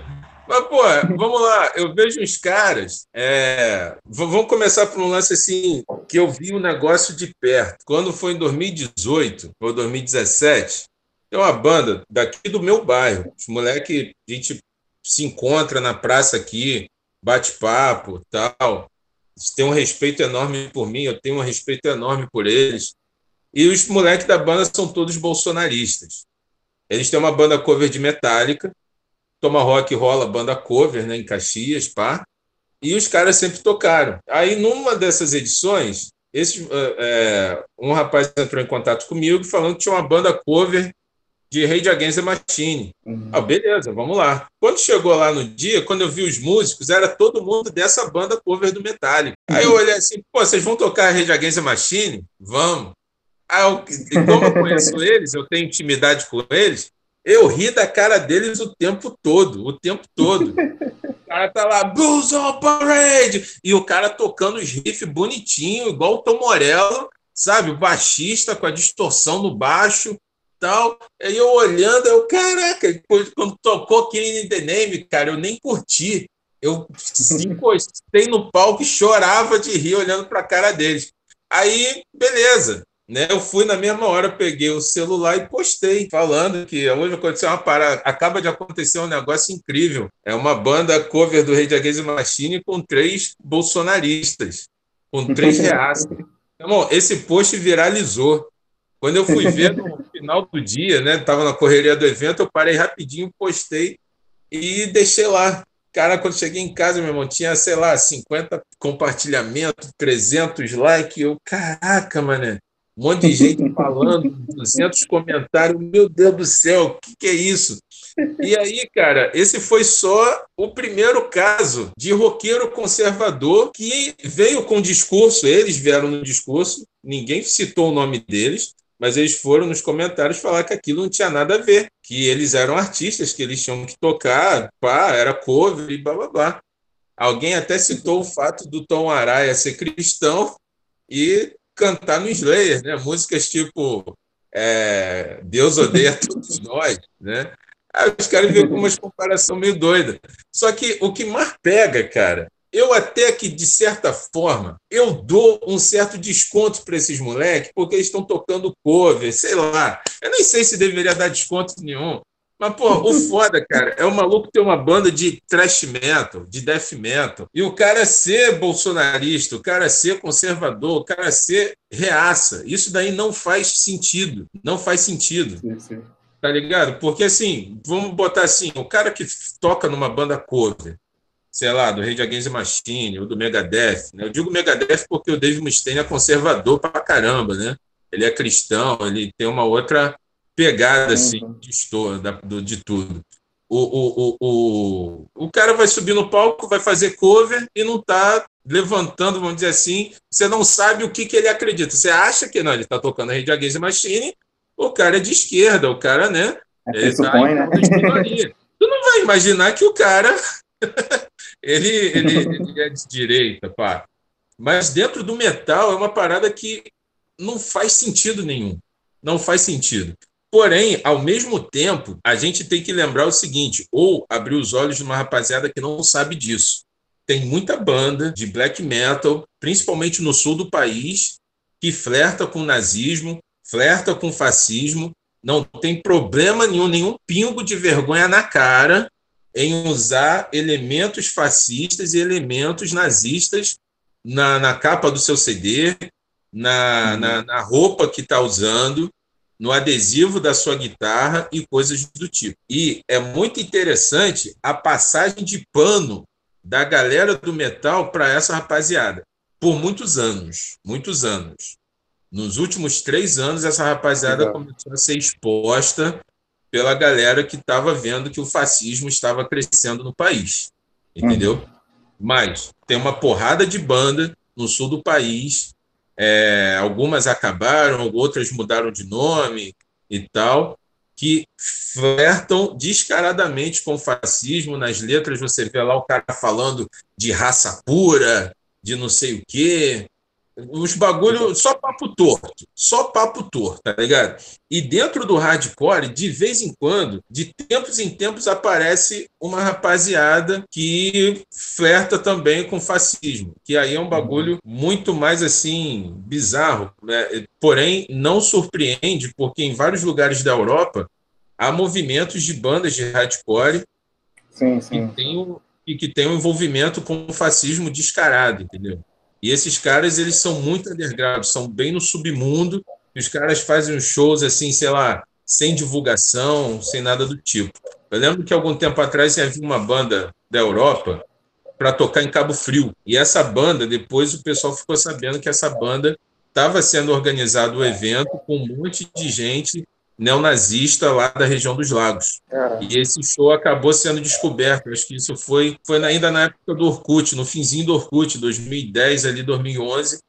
Mas, pô, vamos lá. Eu vejo uns caras. É... Vamos começar por um lance assim, que eu vi o negócio de perto. Quando foi em 2018 ou 2017, tem uma banda daqui do meu bairro. Os moleques, a gente se encontra na praça aqui, bate papo, tal. Eles têm um respeito enorme por mim, eu tenho um respeito enorme por eles. E os moleques da banda são todos bolsonaristas. Eles têm uma banda cover de Metallica, Toma Rock rola banda cover, né, em Caxias, pá. E os caras sempre tocaram. Aí, numa dessas edições, esse, é, um rapaz entrou em contato comigo falando que tinha uma banda cover de Rage Against the Machine. Uhum. Ah, beleza, vamos lá. Quando chegou lá no dia, quando eu vi os músicos, era todo mundo dessa banda cover do Metallica. Uhum. Aí eu olhei assim, pô, vocês vão tocar Rage Against the Machine? Vamos. Aí eu, como eu conheço eles, eu tenho intimidade com eles, eu ri da cara deles o tempo todo, o tempo todo. O cara tá lá, Blues on Parade! E o cara tocando os riffs bonitinho, igual o Tom Morello, sabe? O baixista com a distorção no baixo, tal. Aí eu olhando, eu, caraca, quando tocou Killing in the Name, cara, eu nem curti. Eu encostei no palco e chorava de rir olhando para a cara deles. Aí, beleza. Né, eu fui na mesma hora, peguei o celular e postei, falando que hoje aconteceu uma parada. Acaba de acontecer um negócio incrível. É uma banda cover do de Against Machine com três bolsonaristas, com três reais. Então, esse post viralizou. Quando eu fui ver no final do dia, né? Tava na correria do evento, eu parei rapidinho, postei e deixei lá. Cara, quando cheguei em casa, meu irmão, tinha, sei lá, 50 compartilhamentos, 300 likes. Eu, caraca, mané. Um monte de gente falando, 200 comentários. Meu Deus do céu, o que, que é isso? E aí, cara, esse foi só o primeiro caso de roqueiro conservador que veio com discurso. Eles vieram no discurso, ninguém citou o nome deles, mas eles foram nos comentários falar que aquilo não tinha nada a ver, que eles eram artistas, que eles tinham que tocar, pá, era cover e blá blá blá. Alguém até citou o fato do Tom Araya ser cristão e cantar no Slayer, né? Músicas tipo é, Deus odeia todos nós, né? Aí os caras viram com uma comparação meio doida. Só que o que mais pega, cara, eu até que, de certa forma, eu dou um certo desconto para esses moleques, porque eles estão tocando cover, sei lá. Eu nem sei se deveria dar desconto nenhum. Mas, pô, o foda, cara, é o maluco ter uma banda de thrash metal, de death metal, e o cara ser bolsonarista, o cara ser conservador, o cara ser reaça. Isso daí não faz sentido. Não faz sentido. Sim, sim. Tá ligado? Porque, assim, vamos botar assim, o cara que toca numa banda cover, sei lá, do Rage Against the Machine ou do Megadeth. Né? Eu digo Megadeth porque o Dave Mustaine é conservador pra caramba, né? Ele é cristão, ele tem uma outra pegada assim, de, história, de tudo. O, o, o, o, o cara vai subir no palco, vai fazer cover e não está levantando, vamos dizer assim, você não sabe o que, que ele acredita. Você acha que não, ele está tocando a Rede Against the Machine, o cara é de esquerda, o cara, né? É, ele tá supõe, né? Tu não vai imaginar que o cara ele, ele, ele é de direita, pá. Mas dentro do metal é uma parada que não faz sentido nenhum. Não faz sentido. Porém, ao mesmo tempo, a gente tem que lembrar o seguinte: ou abrir os olhos de uma rapaziada que não sabe disso. Tem muita banda de black metal, principalmente no sul do país, que flerta com nazismo, flerta com fascismo, não tem problema nenhum, nenhum pingo de vergonha na cara em usar elementos fascistas e elementos nazistas na, na capa do seu CD, na, uhum. na, na roupa que está usando, no adesivo da sua guitarra e coisas do tipo. E é muito interessante a passagem de pano da galera do metal para essa rapaziada. Por muitos anos, muitos anos. Nos últimos três anos, essa rapaziada Exato. começou a ser exposta pela galera que estava vendo que o fascismo estava crescendo no país. Entendeu? Uhum. Mas tem uma porrada de banda no sul do país. É, algumas acabaram, outras mudaram de nome e tal, que flertam descaradamente com o fascismo. Nas letras você vê lá o cara falando de raça pura, de não sei o quê, os bagulho só papo torto, só papo torto, tá ligado? E dentro do hardcore, de vez em quando, de tempos em tempos, aparece uma rapaziada que flerta também com fascismo, que aí é um bagulho muito mais assim bizarro, né? porém não surpreende, porque em vários lugares da Europa há movimentos de bandas de hardcore sim, sim. Que, tem um, que tem um envolvimento com o fascismo descarado, entendeu? E esses caras, eles são muito underground, são bem no submundo, e os caras fazem uns shows assim, sei lá, sem divulgação, sem nada do tipo. Eu lembro que algum tempo atrás havia uma banda da Europa para tocar em Cabo Frio. E essa banda, depois o pessoal ficou sabendo que essa banda estava sendo organizado o evento com um monte de gente neonazista lá da região dos lagos. E esse show acabou sendo descoberto. Acho que isso foi, foi ainda na época do Orkut, no finzinho do Orkut, 2010, ali 2011.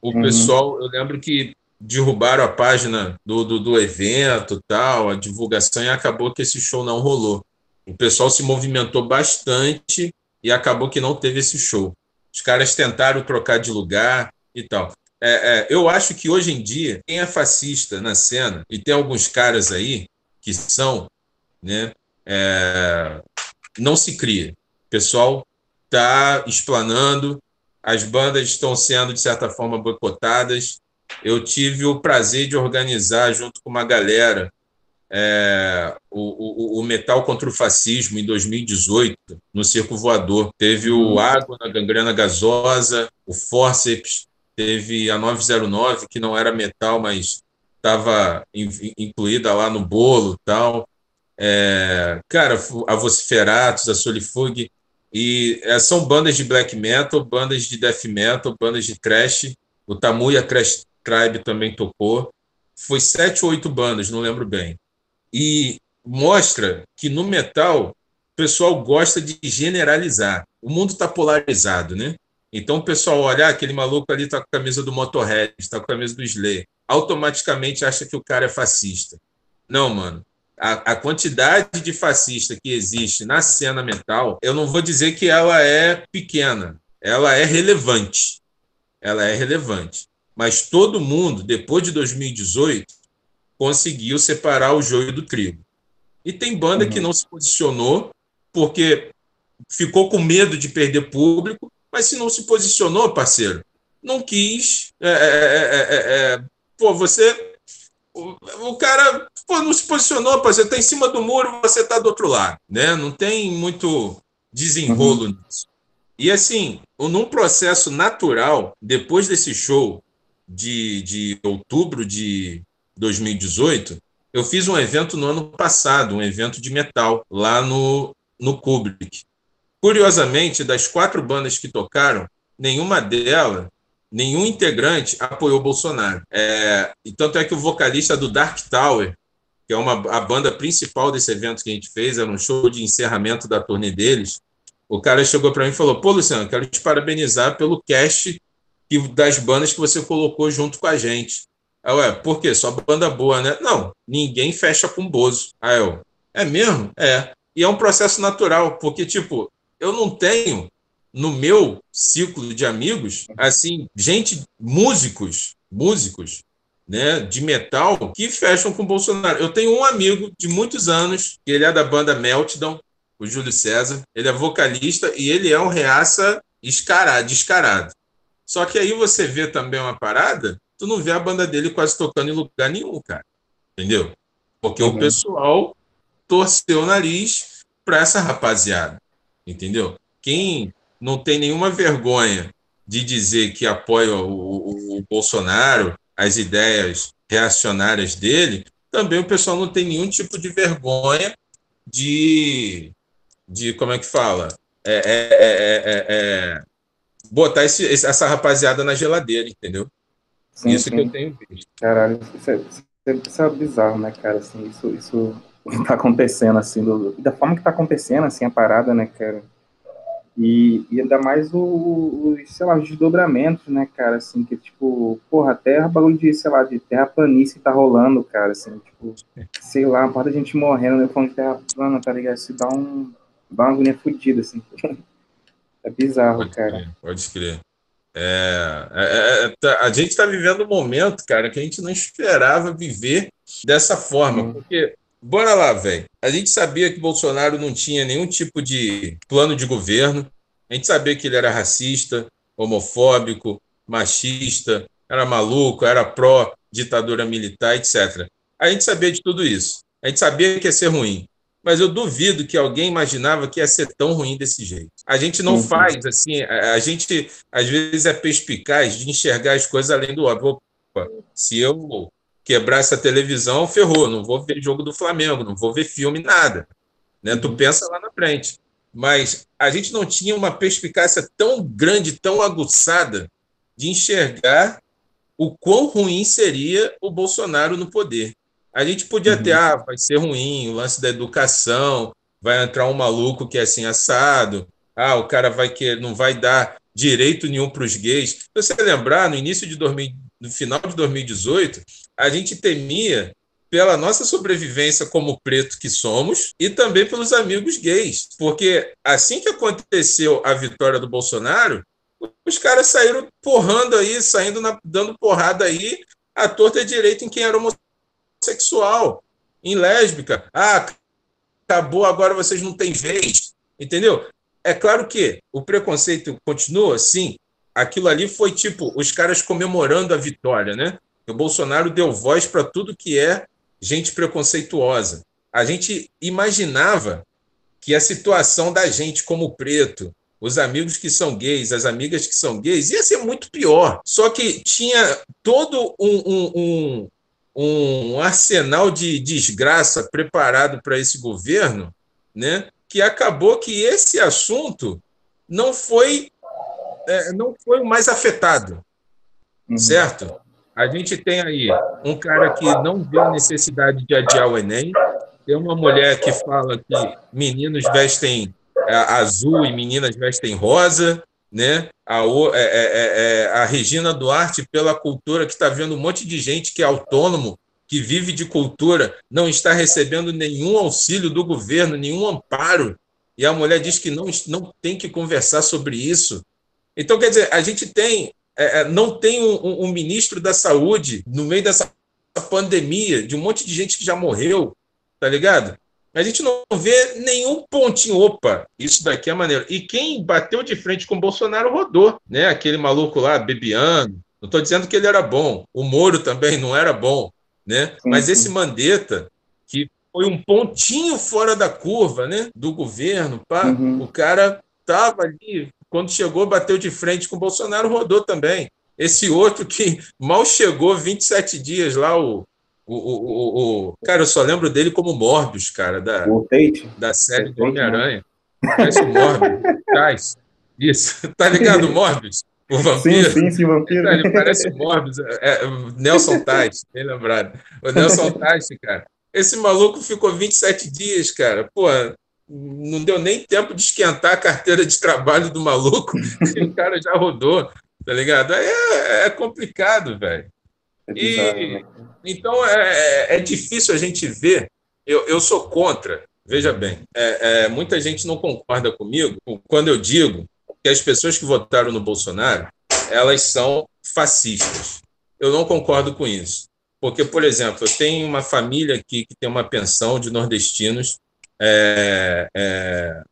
O uhum. pessoal, eu lembro que derrubaram a página do, do, do evento, tal, a divulgação, e acabou que esse show não rolou. O pessoal se movimentou bastante e acabou que não teve esse show. Os caras tentaram trocar de lugar e tal. É, é, eu acho que hoje em dia, quem é fascista na cena, e tem alguns caras aí que são, né, é, não se cria. O pessoal está explanando, as bandas estão sendo, de certa forma, boicotadas. Eu tive o prazer de organizar, junto com uma galera, é, o, o, o, Metal contra o Fascismo em 2018, no Circo Voador. Teve o Água na Gangrena Gasosa, o Forceps, teve a 909, que não era metal, mas estava incluída lá no bolo tal. É, cara, a Vociferatus, a Solifug, e é, são bandas de black metal, bandas de death metal, bandas de thrash. O Tamuya Crash Tribe também tocou. Foi sete ou oito bandas, não lembro bem. E mostra que no metal o pessoal gosta de generalizar. O mundo está polarizado, né? Então o pessoal olha, ah, aquele maluco ali está com a camisa do Motorhead, está com a camisa do Slayer, automaticamente acha que o cara é fascista. Não, mano. A, a, quantidade de fascista que existe na cena mental, eu não vou dizer que ela é pequena, ela é relevante. Ela é relevante. Mas todo mundo, depois de 2018, conseguiu separar o joio do trigo. E tem banda uhum. que não se posicionou porque ficou com medo de perder público mas se não se posicionou, parceiro, não quis. É, é, é, pô, você. O, o cara pô, não se posicionou, parceiro, está em cima do muro, você está do outro lado. Né? Não tem muito desenrolo uhum. nisso. E assim, num processo natural, depois desse show de, de outubro de 2018, eu fiz um evento no ano passado, um evento de metal, lá no, no Kubrick. Curiosamente, das quatro bandas que tocaram, nenhuma delas, nenhum integrante apoiou Bolsonaro. É, e tanto é que o vocalista do Dark Tower que é uma, a banda principal desse evento que a gente fez, era um show de encerramento da turnê deles. O cara chegou para mim e falou: Pô, Luciano, quero te parabenizar pelo cast das bandas que você colocou junto com a gente. Aí, ué, por quê? Só banda boa, né? Não, ninguém fecha com Bozo. Aí eu, é mesmo? É. E é um processo natural, porque, tipo, eu não tenho no meu ciclo de amigos, assim, gente, músicos, músicos, né, de metal, que fecham com Bolsonaro. Eu tenho um amigo de muitos anos, que ele é da banda Meltdown, o Júlio César, ele é vocalista e ele é um reaça escarado, descarado. Só que aí você vê também uma parada, tu não vê a banda dele quase tocando em lugar nenhum, cara. Entendeu? Porque uhum. o pessoal torceu o nariz para essa rapaziada. Entendeu? Quem não tem nenhuma vergonha de dizer que apoia o, o, o Bolsonaro, as ideias reacionárias dele, também o pessoal não tem nenhum tipo de vergonha de, de como é que fala? É, é, é, botar esse, essa rapaziada na geladeira, entendeu? Sim, isso sim. que eu tenho visto. Caralho, isso é, isso é bizarro, né, cara? Assim, isso, isso tá acontecendo, assim, do, da forma que tá acontecendo, assim, a parada, né, cara? E, e ainda mais os, sei lá, os desdobramentos, né, cara, assim, que tipo, porra, terra, bagulho de, sei lá, de terra planície que tá rolando, cara, assim, tipo, sei lá, uma parte da gente morrendo, né, falando de terra plana, tá ligado? Isso dá um, dá uma agonia fodida, assim. É bizarro, pode cara. Crer, pode crer. É, é, é, é tá, a gente está vivendo um momento, cara, que a gente não esperava viver dessa forma, porque Bora lá, velho. A gente sabia que Bolsonaro não tinha nenhum tipo de plano de governo. A gente sabia que ele era racista, homofóbico, machista, era maluco, era pró-ditadura militar, etc. A gente sabia de tudo isso. A gente sabia que ia ser ruim. Mas eu duvido que alguém imaginava que ia ser tão ruim desse jeito. A gente não uhum. faz assim, a, gente às vezes é perspicaz de enxergar as coisas além do óbvio. Opa, se eu quebrar essa televisão, ferrou, não vou ver jogo do Flamengo, não vou ver filme, nada. Né? Tu pensa lá na frente. Mas a gente não tinha uma perspicácia tão grande, tão aguçada de enxergar o quão ruim seria o Bolsonaro no poder. A gente podia uhum. ter, ah, vai ser ruim, o lance da educação, vai entrar um maluco que é assim assado, ah, o cara vai que não vai dar direito nenhum para os gays. Se você lembrar, no início de 2000, no final de 2018, a gente temia pela nossa sobrevivência como preto que somos e também pelos amigos gays. Porque assim que aconteceu a vitória do Bolsonaro, os caras saíram porrando aí, saindo na, dando porrada aí, a torta direito em quem era homossexual, em lésbica. Ah, acabou, agora vocês não têm vez. Entendeu? É claro que o preconceito continua, sim. Aquilo ali foi tipo os caras comemorando a vitória, né? O Bolsonaro deu voz para tudo que é gente preconceituosa. A gente imaginava que a situação da gente como preto, os amigos que são gays, as amigas que são gays, ia ser muito pior. Só que tinha todo um, um, um, um arsenal de desgraça preparado para esse governo, né? que acabou que esse assunto não foi, é, não foi o mais afetado, uhum. certo? A gente tem aí um cara que não vê a necessidade de adiar o Enem, tem uma mulher que fala que meninos vestem é, azul e meninas vestem rosa, né? A, é, é, é, é, a Regina Duarte, pela cultura, que está vendo um monte de gente que é autônomo, que vive de cultura, não está recebendo nenhum auxílio do governo, nenhum amparo, e a mulher diz que não, não tem que conversar sobre isso. Então, quer dizer, a gente tem é, é, não tem um, um, ministro da saúde no meio dessa pandemia, de um monte de gente que já morreu, tá ligado? A gente não vê nenhum pontinho, opa, isso daqui é maneiro. E quem bateu de frente com o Bolsonaro rodou, né? Aquele maluco lá, Bebiano. Não estou dizendo que ele era bom. O Moro também não era bom, né? Mas esse Mandetta, que foi um pontinho fora da curva, né? Do governo, pá, uhum. o cara tava ali quando chegou, bateu de frente com o Bolsonaro, rodou também. Esse outro que mal chegou 27 dias lá, o. O, o, o, cara, eu só lembro dele como Morbius, cara, da, da série do Homem-Aranha. Parece o Morbius. Tais. Isso. Tá ligado, Morbius? O vampiro? Sim, sim, sim, vampiro. Ele parece o Morbius. É, é, Nelson Tais, bem lembrado. O Nelson Tais, cara. Esse maluco ficou 27 dias, cara. Pô, não deu nem tempo de esquentar a carteira de trabalho do maluco. o cara já rodou, tá ligado? Aí é, é complicado, velho. É e, né? então é, é, é difícil a gente ver. Eu, eu sou contra, veja bem, é, é, muita gente não concorda comigo quando eu digo que as pessoas que votaram no Bolsonaro elas são fascistas. Eu não concordo com isso. Porque, por exemplo, eu tenho uma família aqui que tem uma pensão de nordestinos é, é,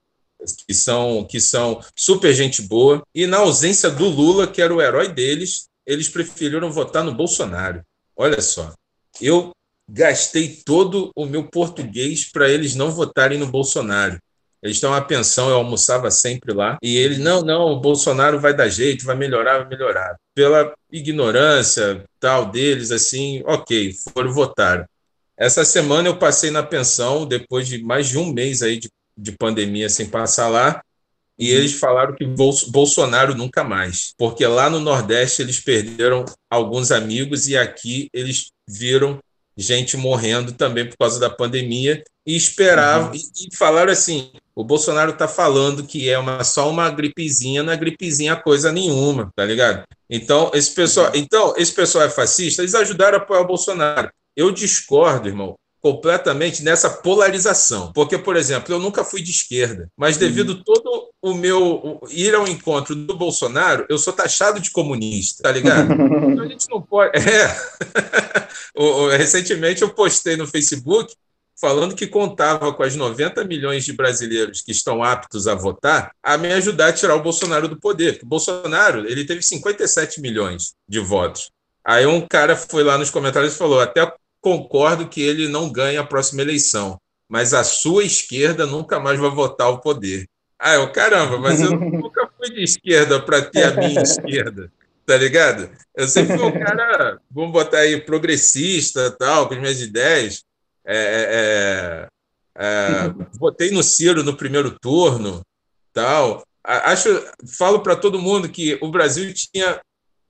que, são, que são super gente boa, e na ausência do Lula, que era o herói deles, eles preferiram votar no Bolsonaro. Olha só, eu gastei todo o meu português para eles não votarem no Bolsonaro. Eles têm uma pensão, eu almoçava sempre lá. E eles, não, não, o Bolsonaro vai dar jeito, vai melhorar, vai melhorar. Pela ignorância tal deles, assim, ok, foram votar. Essa semana eu passei na pensão, depois de mais de um mês aí de, de pandemia sem passar lá, e uhum. eles falaram que Bolsonaro nunca mais, porque lá no Nordeste eles perderam alguns amigos e aqui eles viram gente morrendo também por causa da pandemia e esperavam uhum. e, e, falaram assim: o Bolsonaro está falando que é uma, só uma gripezinha, não é gripezinha coisa nenhuma, tá ligado? Então esse pessoal, uhum. então esse pessoal é fascista, eles ajudaram a apoiar o Bolsonaro. Eu discordo, irmão, completamente nessa polarização. Porque, por exemplo, eu nunca fui de esquerda, mas uhum. devido uhum. todo o meu ir ao encontro do Bolsonaro, eu sou taxado de comunista, tá ligado? então a gente não pode. É. Recentemente eu postei no Facebook falando que contava com as 90 milhões de brasileiros que estão aptos a votar a me ajudar a tirar o Bolsonaro do poder. Porque o Bolsonaro ele teve 57 milhões de votos. Aí um cara foi lá nos comentários e falou: até concordo que ele não ganhe a próxima eleição, mas a sua esquerda nunca mais vai votar o poder. Ah, eu, caramba, mas eu nunca fui de esquerda para ter a minha esquerda, tá ligado? Eu sempre fui um cara, vamos botar aí, progressista, tal, com as minhas ideias. É, é, é, votei no Ciro no primeiro turno, tal. Acho, falo para todo mundo que o Brasil tinha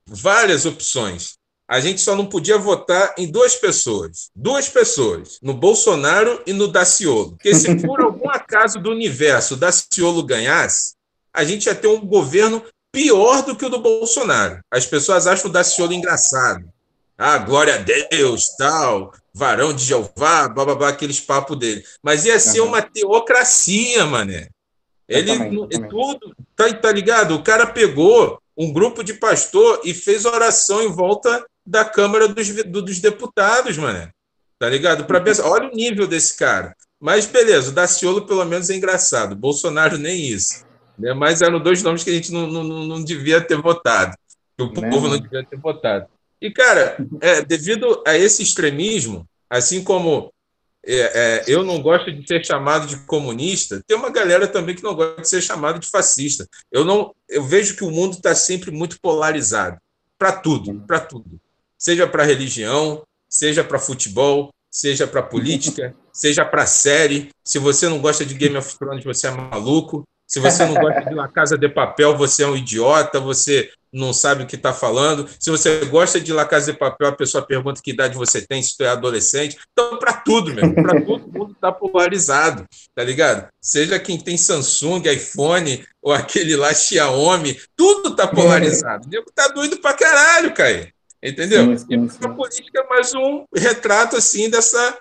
várias opções. A gente só não podia votar em duas pessoas. Duas pessoas. No Bolsonaro e no Daciolo. Porque se por algum acaso do universo o Daciolo ganhasse, a gente ia ter um governo pior do que o do Bolsonaro. As pessoas acham o Daciolo engraçado. Ah, glória a Deus, tal, varão de Jeová, blá, blá, blá aqueles papos dele. Mas ia ser uma teocracia, mané. Ele, também, tudo, tá, tá ligado? O cara pegou um grupo de pastor e fez oração em volta da Câmara dos, dos Deputados, mano. Tá ligado? Para pensar, olha o nível desse cara. Mas beleza, o Daciolo pelo menos é engraçado. Bolsonaro nem isso. Né? Mas eram dois nomes que a gente não, não, não devia ter votado. Que o não. povo não devia ter votado. E, cara, é, devido a esse extremismo, assim como é, é, eu não gosto de ser chamado de comunista, tem uma galera também que não gosta de ser chamado de fascista. Eu não, eu vejo que o mundo está sempre muito polarizado para tudo, para tudo seja para religião, seja para futebol, seja para política, seja para série. Se você não gosta de Game of Thrones, você é maluco. Se você não gosta de La Casa de Papel, você é um idiota, você não sabe o que está falando. Se você gosta de La Casa de Papel, a pessoa pergunta que idade você tem, se você é adolescente. Então, para tudo, mesmo, para todo mundo está polarizado, tá ligado? Seja quem tem Samsung, iPhone ou aquele lá Xiaomi, tudo está polarizado. O nego tá doido para caralho, cara. Entendeu? Sim, sim, sim. a política é mais um retrato assim dessa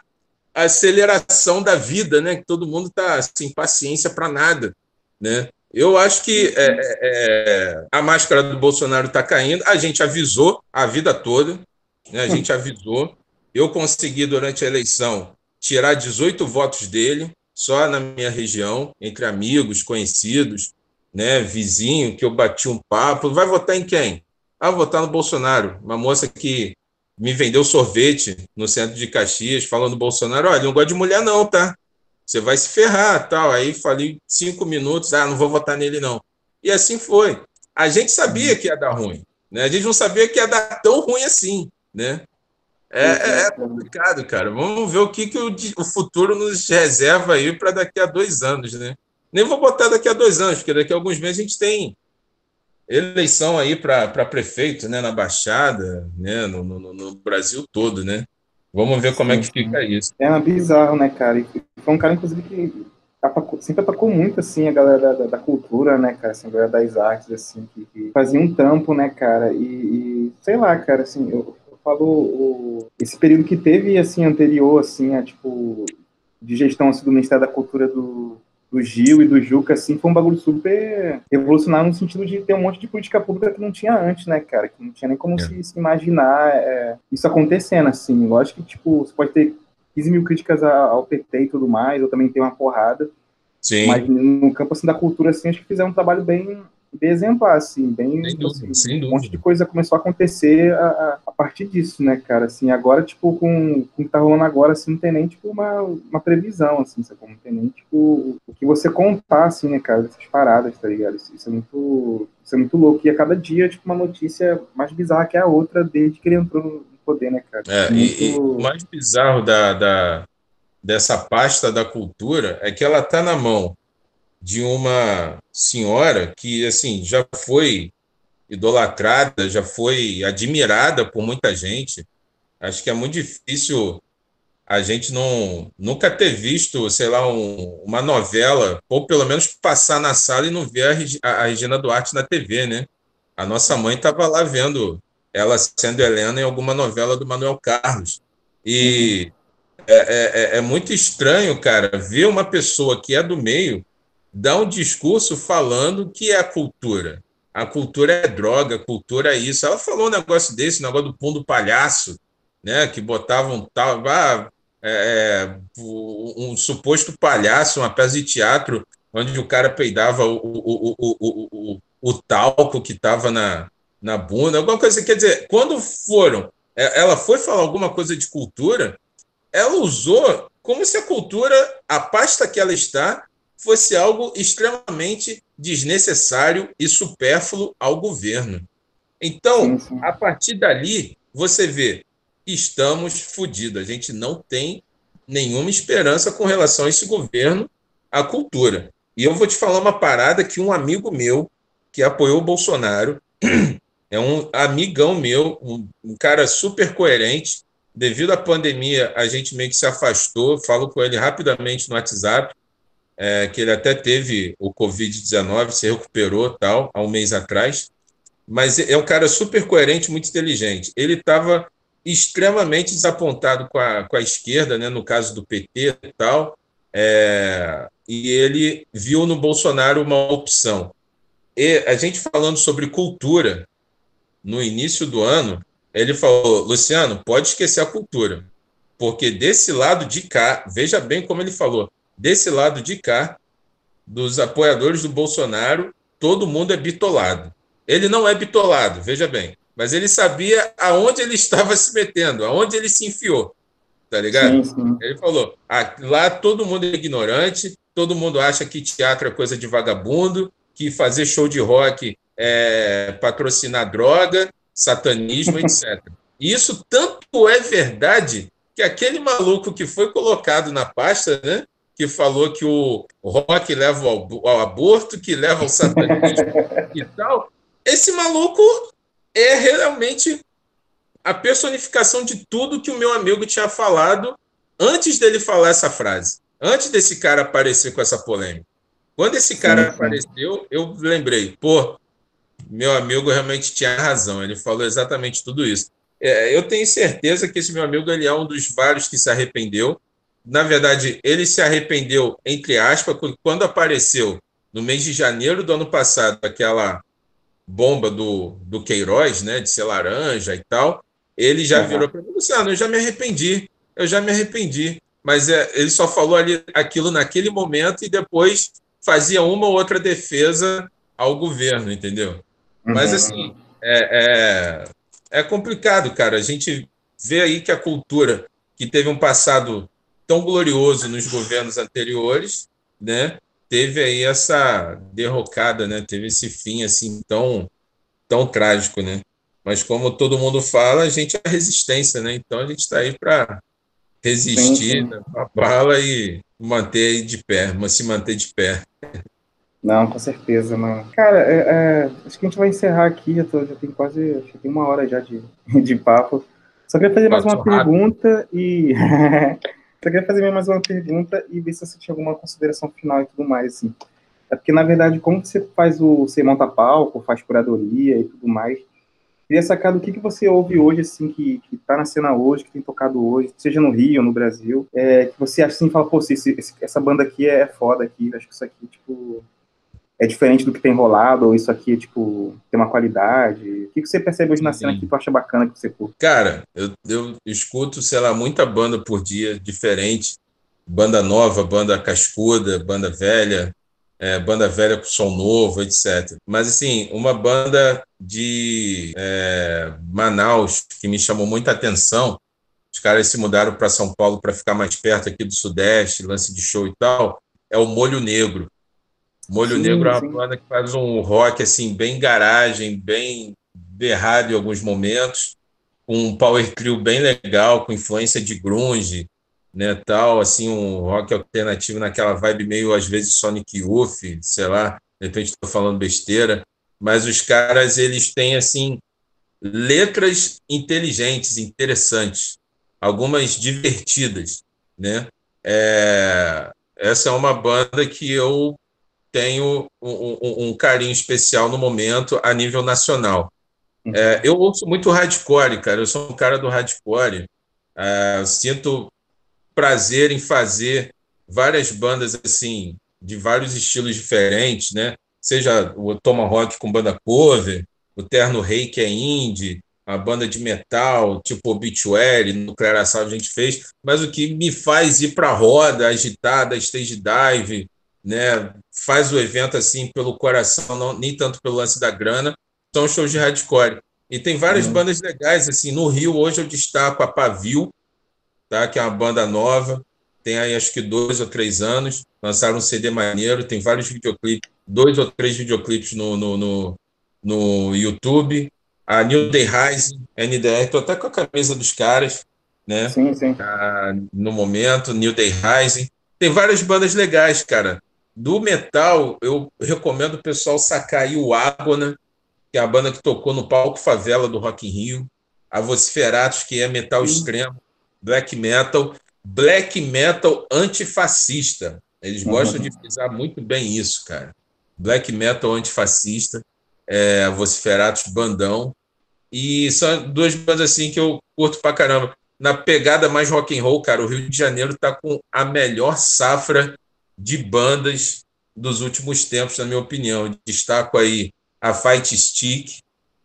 aceleração da vida, né? Que todo mundo está sem paciência para nada, né? Eu acho que é, é, é, a máscara do Bolsonaro está caindo. A gente avisou a vida toda, né? a gente avisou. Eu consegui, durante a eleição, tirar 18 votos dele, só na minha região, entre amigos, conhecidos, né? vizinho, que eu bati um papo. Vai votar em quem? Ah, votar no Bolsonaro. Uma moça que me vendeu sorvete no centro de Caxias, falando Bolsonaro, olha, não gosto de mulher não, tá? Você vai se ferrar, tal. Aí falei cinco minutos, ah, não vou votar nele não. E assim foi. A gente sabia que ia dar ruim, né? A gente não sabia que ia dar tão ruim assim, né? É, é, é complicado, cara. Vamos ver o que, que o, o futuro nos reserva aí para daqui a dois anos, né? Nem vou botar daqui a dois anos, porque daqui a alguns meses a gente tem eleição aí para prefeito, né, na Baixada, né, no, no, no, Brasil todo, né? Vamos ver como sim, é que fica isso. É bizarro, né, cara? E foi um cara, inclusive, que atacou, sempre atacou muito, assim, a galera da, da, cultura, né, cara? Assim, a galera das artes, assim, que, que fazia um tampo, né, cara? E, e, sei lá, cara, assim, eu, eu falo o, esse período que teve, assim, anterior, assim, a, tipo, de gestão, assim, do Ministério da Cultura do, do Gil e do Juca, assim, foi um bagulho super revolucionário no sentido de ter um monte de política pública que não tinha antes, né, cara? Que não tinha nem como é. se, se, imaginar é, isso acontecendo, assim. Lógico que, tipo, você pode ter 15 mil críticas ao PT e tudo mais, eu também tenho uma porrada. Sim. Mas no campo, assim, da cultura, assim, acho que fizeram um trabalho bem, bem exemplar, assim, bem... Sem dúvida, assim, sem dúvida. Um monte de coisa começou a acontecer a, a, partir disso, né, cara? Assim, agora, tipo, com, com o que tá rolando agora, assim, não tem nem, tipo, uma, uma previsão, assim, sabe? Não tem nem, tipo, o que você contar, assim, né, cara, dessas paradas, tá ligado? Isso, isso, é muito... Isso é muito louco. E a cada dia, tipo, uma notícia mais bizarra que a outra, desde que ele entrou no poder, né, cara? É, muito... e, e, o mais bizarro da, da, dessa pasta da cultura é que ela tá na mão de uma senhora que, assim, já foi idolatrada, já foi admirada por muita gente. Acho que é muito difícil a gente não nunca ter visto, sei lá, um, uma novela, ou pelo menos passar na sala e não ver a, a Regina Duarte na TV, né? A nossa mãe estava lá vendo ela sendo Helena em alguma novela do Manuel Carlos. E é, é, é, é muito estranho, cara, ver uma pessoa que é do meio dar um discurso falando que é a cultura. A cultura é droga, a cultura é isso. Ela falou um negócio desse, um negócio do pão do palhaço, né? Que botavam tal. Ah, é, é um suposto palhaço, uma peça de teatro, onde o cara peidava o, o, o, o, o talco que estava na, na bunda, alguma coisa. Quer dizer, quando foram, é, ela foi falar alguma coisa de cultura, ela usou como se a cultura, a pasta que ela está, fosse algo extremamente desnecessário e supérfluo ao governo. Então, a partir dali, você vê, estamos fodidos. A gente não tem nenhuma esperança com relação a esse governo, à cultura. E eu vou te falar uma parada que um amigo meu, que apoiou o Bolsonaro, é um amigão meu, um, um, cara super coerente. Devido à pandemia, a gente meio que se afastou. Falo com ele rapidamente no WhatsApp, é, que ele até teve o Covid-19, se recuperou tal, há um mês atrás. Mas é um cara super coerente, muito inteligente. Ele estava extremamente desapontado com a, com a esquerda, né, no caso do PT e tal, é, e ele viu no Bolsonaro uma opção. E a gente falando sobre cultura, no início do ano, ele falou: Luciano, pode esquecer a cultura, porque desse lado de cá, veja bem como ele falou, desse lado de cá, dos apoiadores do Bolsonaro, todo mundo é bitolado. Ele não é bitolado, veja bem, mas ele sabia aonde ele estava se metendo, aonde ele se enfiou, tá ligado? Sim, sim. Ele falou: ah, lá todo mundo é ignorante, todo mundo acha que teatro é coisa de vagabundo, que fazer show de rock é, patrocinar droga, satanismo, etc. E isso tanto é verdade que aquele maluco que foi colocado na pasta, né, que falou que o rock leva ao, ao aborto, que leva ao satanismo e tal, esse maluco é realmente a personificação de tudo que o meu amigo tinha falado antes dele falar essa frase, antes desse cara aparecer com essa polêmica. Quando esse cara sim, sim. apareceu, eu lembrei, pô, meu amigo realmente tinha razão, ele falou exatamente tudo isso. É, eu tenho certeza que esse meu amigo ele é um dos vários que se arrependeu. Na verdade, ele se arrependeu, entre aspas, quando apareceu no mês de janeiro do ano passado aquela bomba do, do Queiroz, né, de ser laranja e tal. Ele já uhum. virou para mim, Luciano, eu já me arrependi, eu já me arrependi. Mas é, ele só falou ali aquilo naquele momento e depois fazia uma ou outra defesa ao governo, entendeu? Mas, uhum. assim, é, é, é complicado, cara. A gente vê aí que a cultura, que teve um passado tão glorioso nos governos anteriores, né, teve aí essa derrocada, né, teve esse fim assim tão tão trágico, né? Mas como todo mundo fala, a gente é resistência, né? Então a gente está aí para resistir sim, sim. a bala e manter de pé, mas se manter de pé. Não, com certeza, mano. Cara, é, é, acho que a gente vai encerrar aqui, já, tô, já tem quase, acho que tem uma hora já de, de papo. Só queria fazer mais uma pergunta e. Só queria fazer mais uma pergunta e ver se você tinha alguma consideração final e tudo mais, assim. É porque, na verdade, como você faz o. Você monta palco, faz curadoria e tudo mais. Queria sacar do que, que você ouve hoje, assim, que, que tá na cena hoje, que tem tocado hoje, seja no Rio, no Brasil, é, que você acha assim, fala, pô, esse, essa banda aqui é foda aqui, acho que isso aqui, tipo, é diferente do que tem rolado, ou isso aqui, tipo, tem uma qualidade? O que, que você percebe hoje na cena Sim. que tu acha bacana que você curte? Cara, eu, eu escuto, sei lá, muita banda por dia, diferente. Banda nova, banda cascuda, banda velha, é, banda velha com som novo, etc. Mas, assim, uma banda de é, Manaus que me chamou muita atenção, os caras se mudaram para São Paulo para ficar mais perto aqui do Sudeste, lance de show e tal, é o Molho Negro. Molho sim, Negro é uma sim. banda que faz um rock assim bem garagem, bem berrado em alguns momentos, um power trio bem legal, com influência de grunge, né, tal, assim, um rock alternativo naquela vibe meio, às vezes, Sonic Youth, sei lá, de repente estou falando besteira, mas os caras, eles têm, assim, letras inteligentes, interessantes, algumas divertidas, né, é, essa é uma banda que eu tenho um, um, um carinho especial no momento a nível nacional. Uhum. É, eu ouço muito hardcore, cara, eu sou um cara do hardcore, é, sinto prazer em fazer várias bandas assim de vários estilos diferentes, né? Seja o Tomahawk com banda cover, o Terno Rei que é indie, a banda de metal, tipo Obituary, Nuclear Assault a gente fez, mas o que me faz ir para a roda, agitada, stage dive, né? Faz o evento assim pelo coração, não, nem tanto pelo lance da grana, são shows de hardcore. E tem várias uhum. bandas legais assim, no Rio hoje eu destaco a Pavio, tá? que é uma banda nova, tem aí acho que dois ou três anos, lançaram um CD maneiro, tem vários videoclipes, dois ou três videoclipes no, no, no, no YouTube. A New Day Rising, NDR, estou até com a camisa dos caras, né? Sim, sim. Ah, no momento, New Day Rising. Tem várias bandas legais, cara. Do metal, eu recomendo o pessoal sacar aí o Ágona, que é a banda que tocou no palco Favela do Rock in Rio. A Vociferatos, que é metal sim. extremo black metal, black metal antifascista. Eles uhum. gostam de frisar muito bem isso, cara. Black metal antifascista, é, Vociferatos Bandão. E são duas bandas assim que eu curto pra caramba. Na pegada mais rock and roll, cara, o Rio de Janeiro tá com a melhor safra de bandas dos últimos tempos, na minha opinião. Destaco aí a Fight Stick,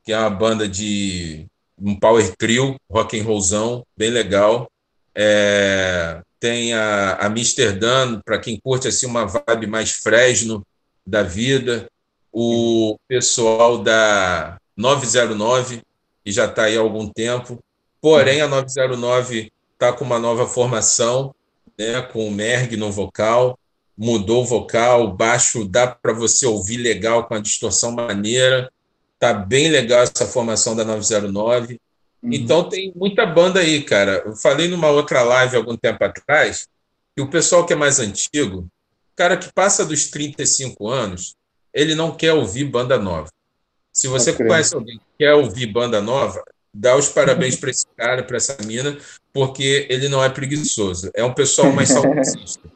que é uma banda de um power trio, rock and rollzão, bem legal. É, tem a, a Amsterdã, para quem curte assim, uma vibe mais fresno da vida. O pessoal da 909, que já está aí há algum tempo. Porém, a 909 está com uma nova formação, né, com o Merg no vocal. Mudou o vocal, o baixo dá para você ouvir legal, com a distorção maneira. Tá bem legal essa formação da 909. Uhum. Então tem muita banda aí, cara. Eu falei numa outra live algum tempo atrás que o pessoal que é mais antigo, cara que passa dos 35 anos, ele não quer ouvir banda nova. Se você conhece alguém que quer ouvir banda nova, dá os parabéns para esse cara, para essa mina, porque ele não é preguiçoso. É um pessoal mais saudosista.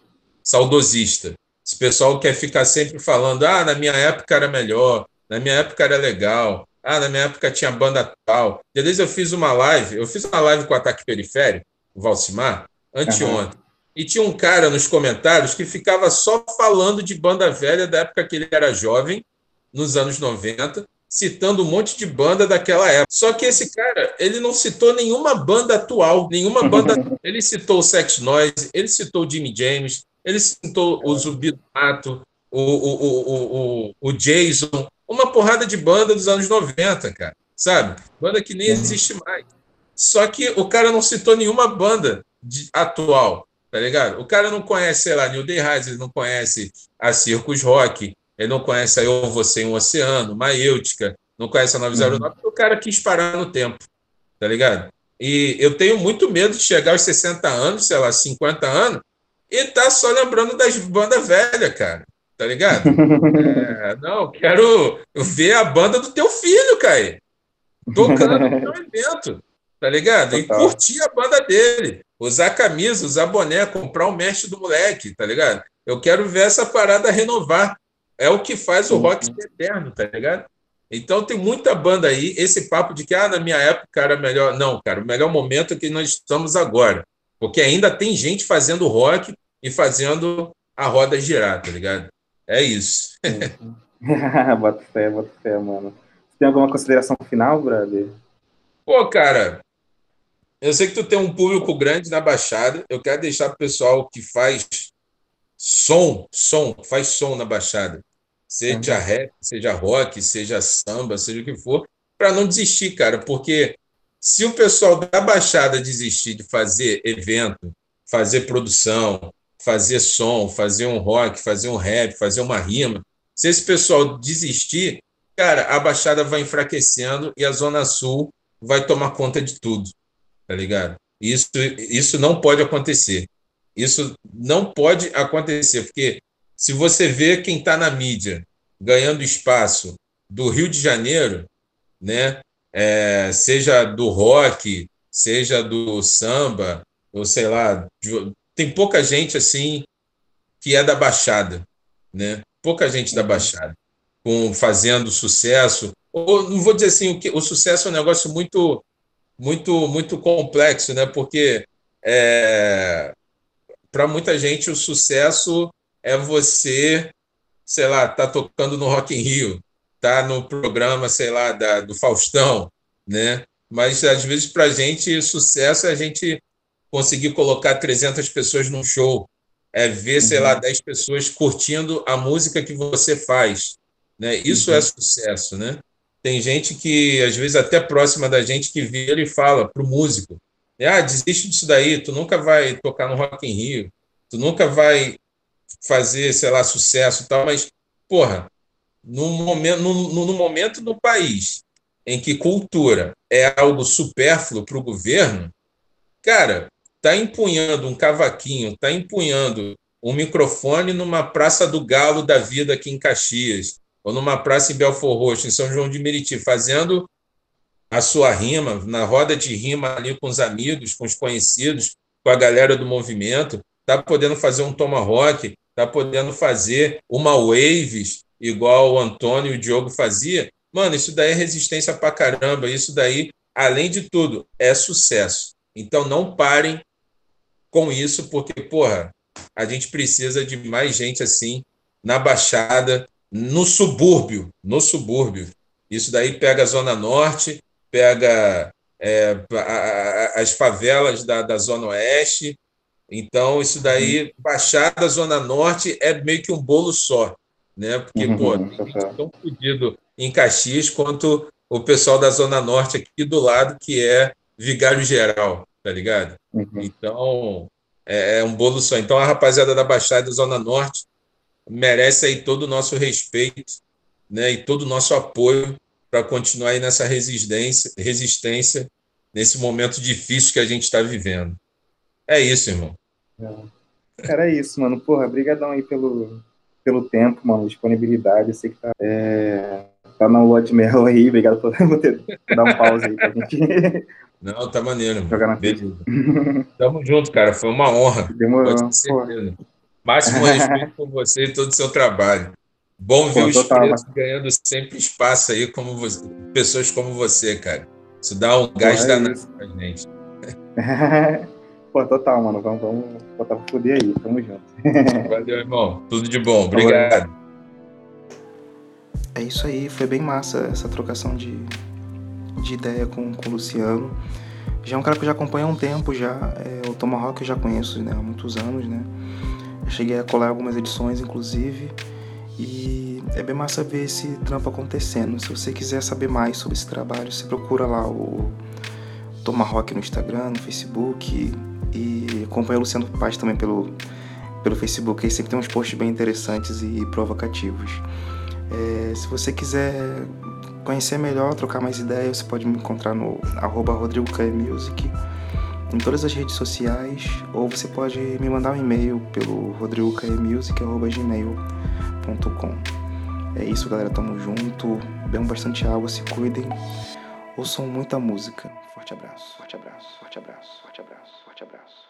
Saudosista. Esse pessoal quer ficar sempre falando: ah, na minha época era melhor, na minha época era legal, ah, na minha época tinha banda tal. Depois eu fiz uma live, eu fiz uma live com o Ataque Periférico, o Valcimar, anteontem. Uhum. E tinha um cara nos comentários que ficava só falando de banda velha da época que ele era jovem, nos anos 90, citando um monte de banda daquela época. Só que esse cara, ele não citou nenhuma banda atual, nenhuma banda. ele citou o Sex Noise, ele citou o Jimmy James, ele citou o Zumbi do Mato, o, o, o, o, o Jason, uma porrada de banda dos anos 90, cara, sabe? Banda que nem uhum. existe mais. Só que o cara não citou nenhuma banda de, atual, tá ligado? O cara não conhece, sei lá, New Day Rise, ele não conhece a Circus Rock, ele não conhece a Eu, Você em um Oceano, Maêutica, não conhece a 909, uhum. porque o cara quis parar no tempo, tá ligado? E eu tenho muito medo de chegar aos 60 anos, sei lá, 50 anos, e tá só lembrando das bandas velhas, cara tá ligado? É, não, quero ver a banda do teu filho, Caio, tocando no teu evento, tá ligado? Total. E curtir a banda dele. Usar camisa, usar boné, comprar o mestre do moleque, tá ligado? Eu quero ver essa parada renovar. É o que faz o rock ser eterno, tá ligado? Então tem muita banda aí, esse papo de que ah, na minha época era melhor. Não, cara, o melhor momento é que nós estamos agora. Porque ainda tem gente fazendo rock e fazendo a roda girar, tá ligado? É isso. bota fé, bota fé, mano. Tem alguma consideração final, brother? Pô, cara, eu sei que tu tem um público grande na Baixada. Eu quero deixar pro pessoal que faz som, som, faz som na Baixada. Seja uhum. rap, seja rock, seja samba, seja o que for, para não desistir, cara, porque se o pessoal da Baixada desistir de fazer evento, fazer produção, fazer som, fazer um rock, fazer um rap, fazer uma rima, se esse pessoal desistir, cara, a Baixada vai enfraquecendo e a Zona Sul vai tomar conta de tudo, tá ligado? Isso, isso não pode acontecer. Isso não pode acontecer, porque se você vê quem está na mídia ganhando espaço do Rio de Janeiro, né, é, seja do rock, seja do samba, ou sei lá, tem pouca gente assim que é da Baixada, né? Pouca gente da Baixada com fazendo sucesso. Ou não vou dizer assim, o, que, o sucesso é um negócio muito, muito, muito complexo, né? Porque é, para muita gente o sucesso é você, sei lá, tá tocando no Rock in Rio, tá no programa, sei lá, da, do Faustão, né? Mas às vezes para a gente sucesso é a gente conseguir colocar 300 pessoas num show, é ver, sei lá, 10 uhum. pessoas curtindo a música que você faz, né? Isso é uhum. é sucesso, né? Tem gente que às vezes até próxima da gente que vira e fala pro músico, ah, desiste disso daí, tu nunca vai tocar no Rock in Rio, tu nunca vai fazer, sei lá, sucesso e tal, mas, porra, no momento, no, no momento país em que cultura é algo supérfluo para o governo, cara, tá empunhando um cavaquinho, tá empunhando um microfone numa Praça do Galo da vida aqui em Caxias, ou numa praça em Belfor Roxo, em São João de Meriti, fazendo a sua rima, na roda de rima ali com os amigos, com os conhecidos, com a galera do movimento, tá podendo fazer um tomahawk, tá podendo fazer uma waves, igual o Antônio e o Diogo fazia. Mano, isso daí é resistência pra caramba, isso daí, além de tudo, é sucesso. Então não parem com isso, porque, porra, a gente precisa de mais gente assim na Baixada, no subúrbio, no subúrbio. Isso daí pega a Zona Norte, pega é, as favelas da, da Zona Oeste. Então, isso daí, uhum. Baixada, Zona Norte, é meio que um bolo só. Né? Porque, uhum, pô, tem gente tão fodido em Caxias quanto o pessoal da Zona Norte aqui do lado, que é Vigário Geral, tá ligado? Uhum. Então, é, é, um bolo só. Então, a rapaziada da Baixada da Zona Norte merece aí todo o nosso respeito né, e todo o nosso apoio para continuar aí nessa resistência, resistência nesse momento difícil que a gente está vivendo. É isso, irmão. É. Cara, é isso, mano. Porra, brigadão aí pelo, pelo tempo, mano, disponibilidade. Eu sei que tá, é, tá na lua de mel aí. Obrigado por, por ter dar um pause aí pra gente. Não, tá maneiro. Mano. Jogar na Beleza. Tamo junto, cara. Foi uma honra. Demorou. Pode ter certeza. Máximo respeito por você e todo o seu trabalho. Bom ver Pô, os pretos ganhando sempre espaço aí, como você, pessoas como você, cara. Isso dá um gás é danado pra gente. Pô, total, mano. Vamos, vamos botar pra fuder aí. Tamo junto. Valeu, irmão. Tudo de bom. Obrigado. É isso aí. Foi bem massa essa trocação de, de ideia com, com o Luciano. Já é um cara que eu já acompanho há um tempo já. É, o Tomahawk eu já conheço né, há muitos anos, né? Eu cheguei a colar algumas edições, inclusive. E é bem massa ver esse trampo acontecendo. Se você quiser saber mais sobre esse trabalho, você procura lá o Tomahawk no Instagram, no Facebook e acompanha o Luciano Paz também pelo, pelo Facebook. Aí sempre tem uns posts bem interessantes e provocativos. É, se você quiser conhecer melhor, trocar mais ideias, você pode me encontrar no arroba Music em todas as redes sociais ou você pode me mandar um e-mail pelo rodrigocaemusic.gmail.com é isso, galera. Tamo junto. Bebam bastante água, se cuidem. Ouçam muita música. Forte abraço, forte abraço, forte abraço, forte abraço, forte abraço.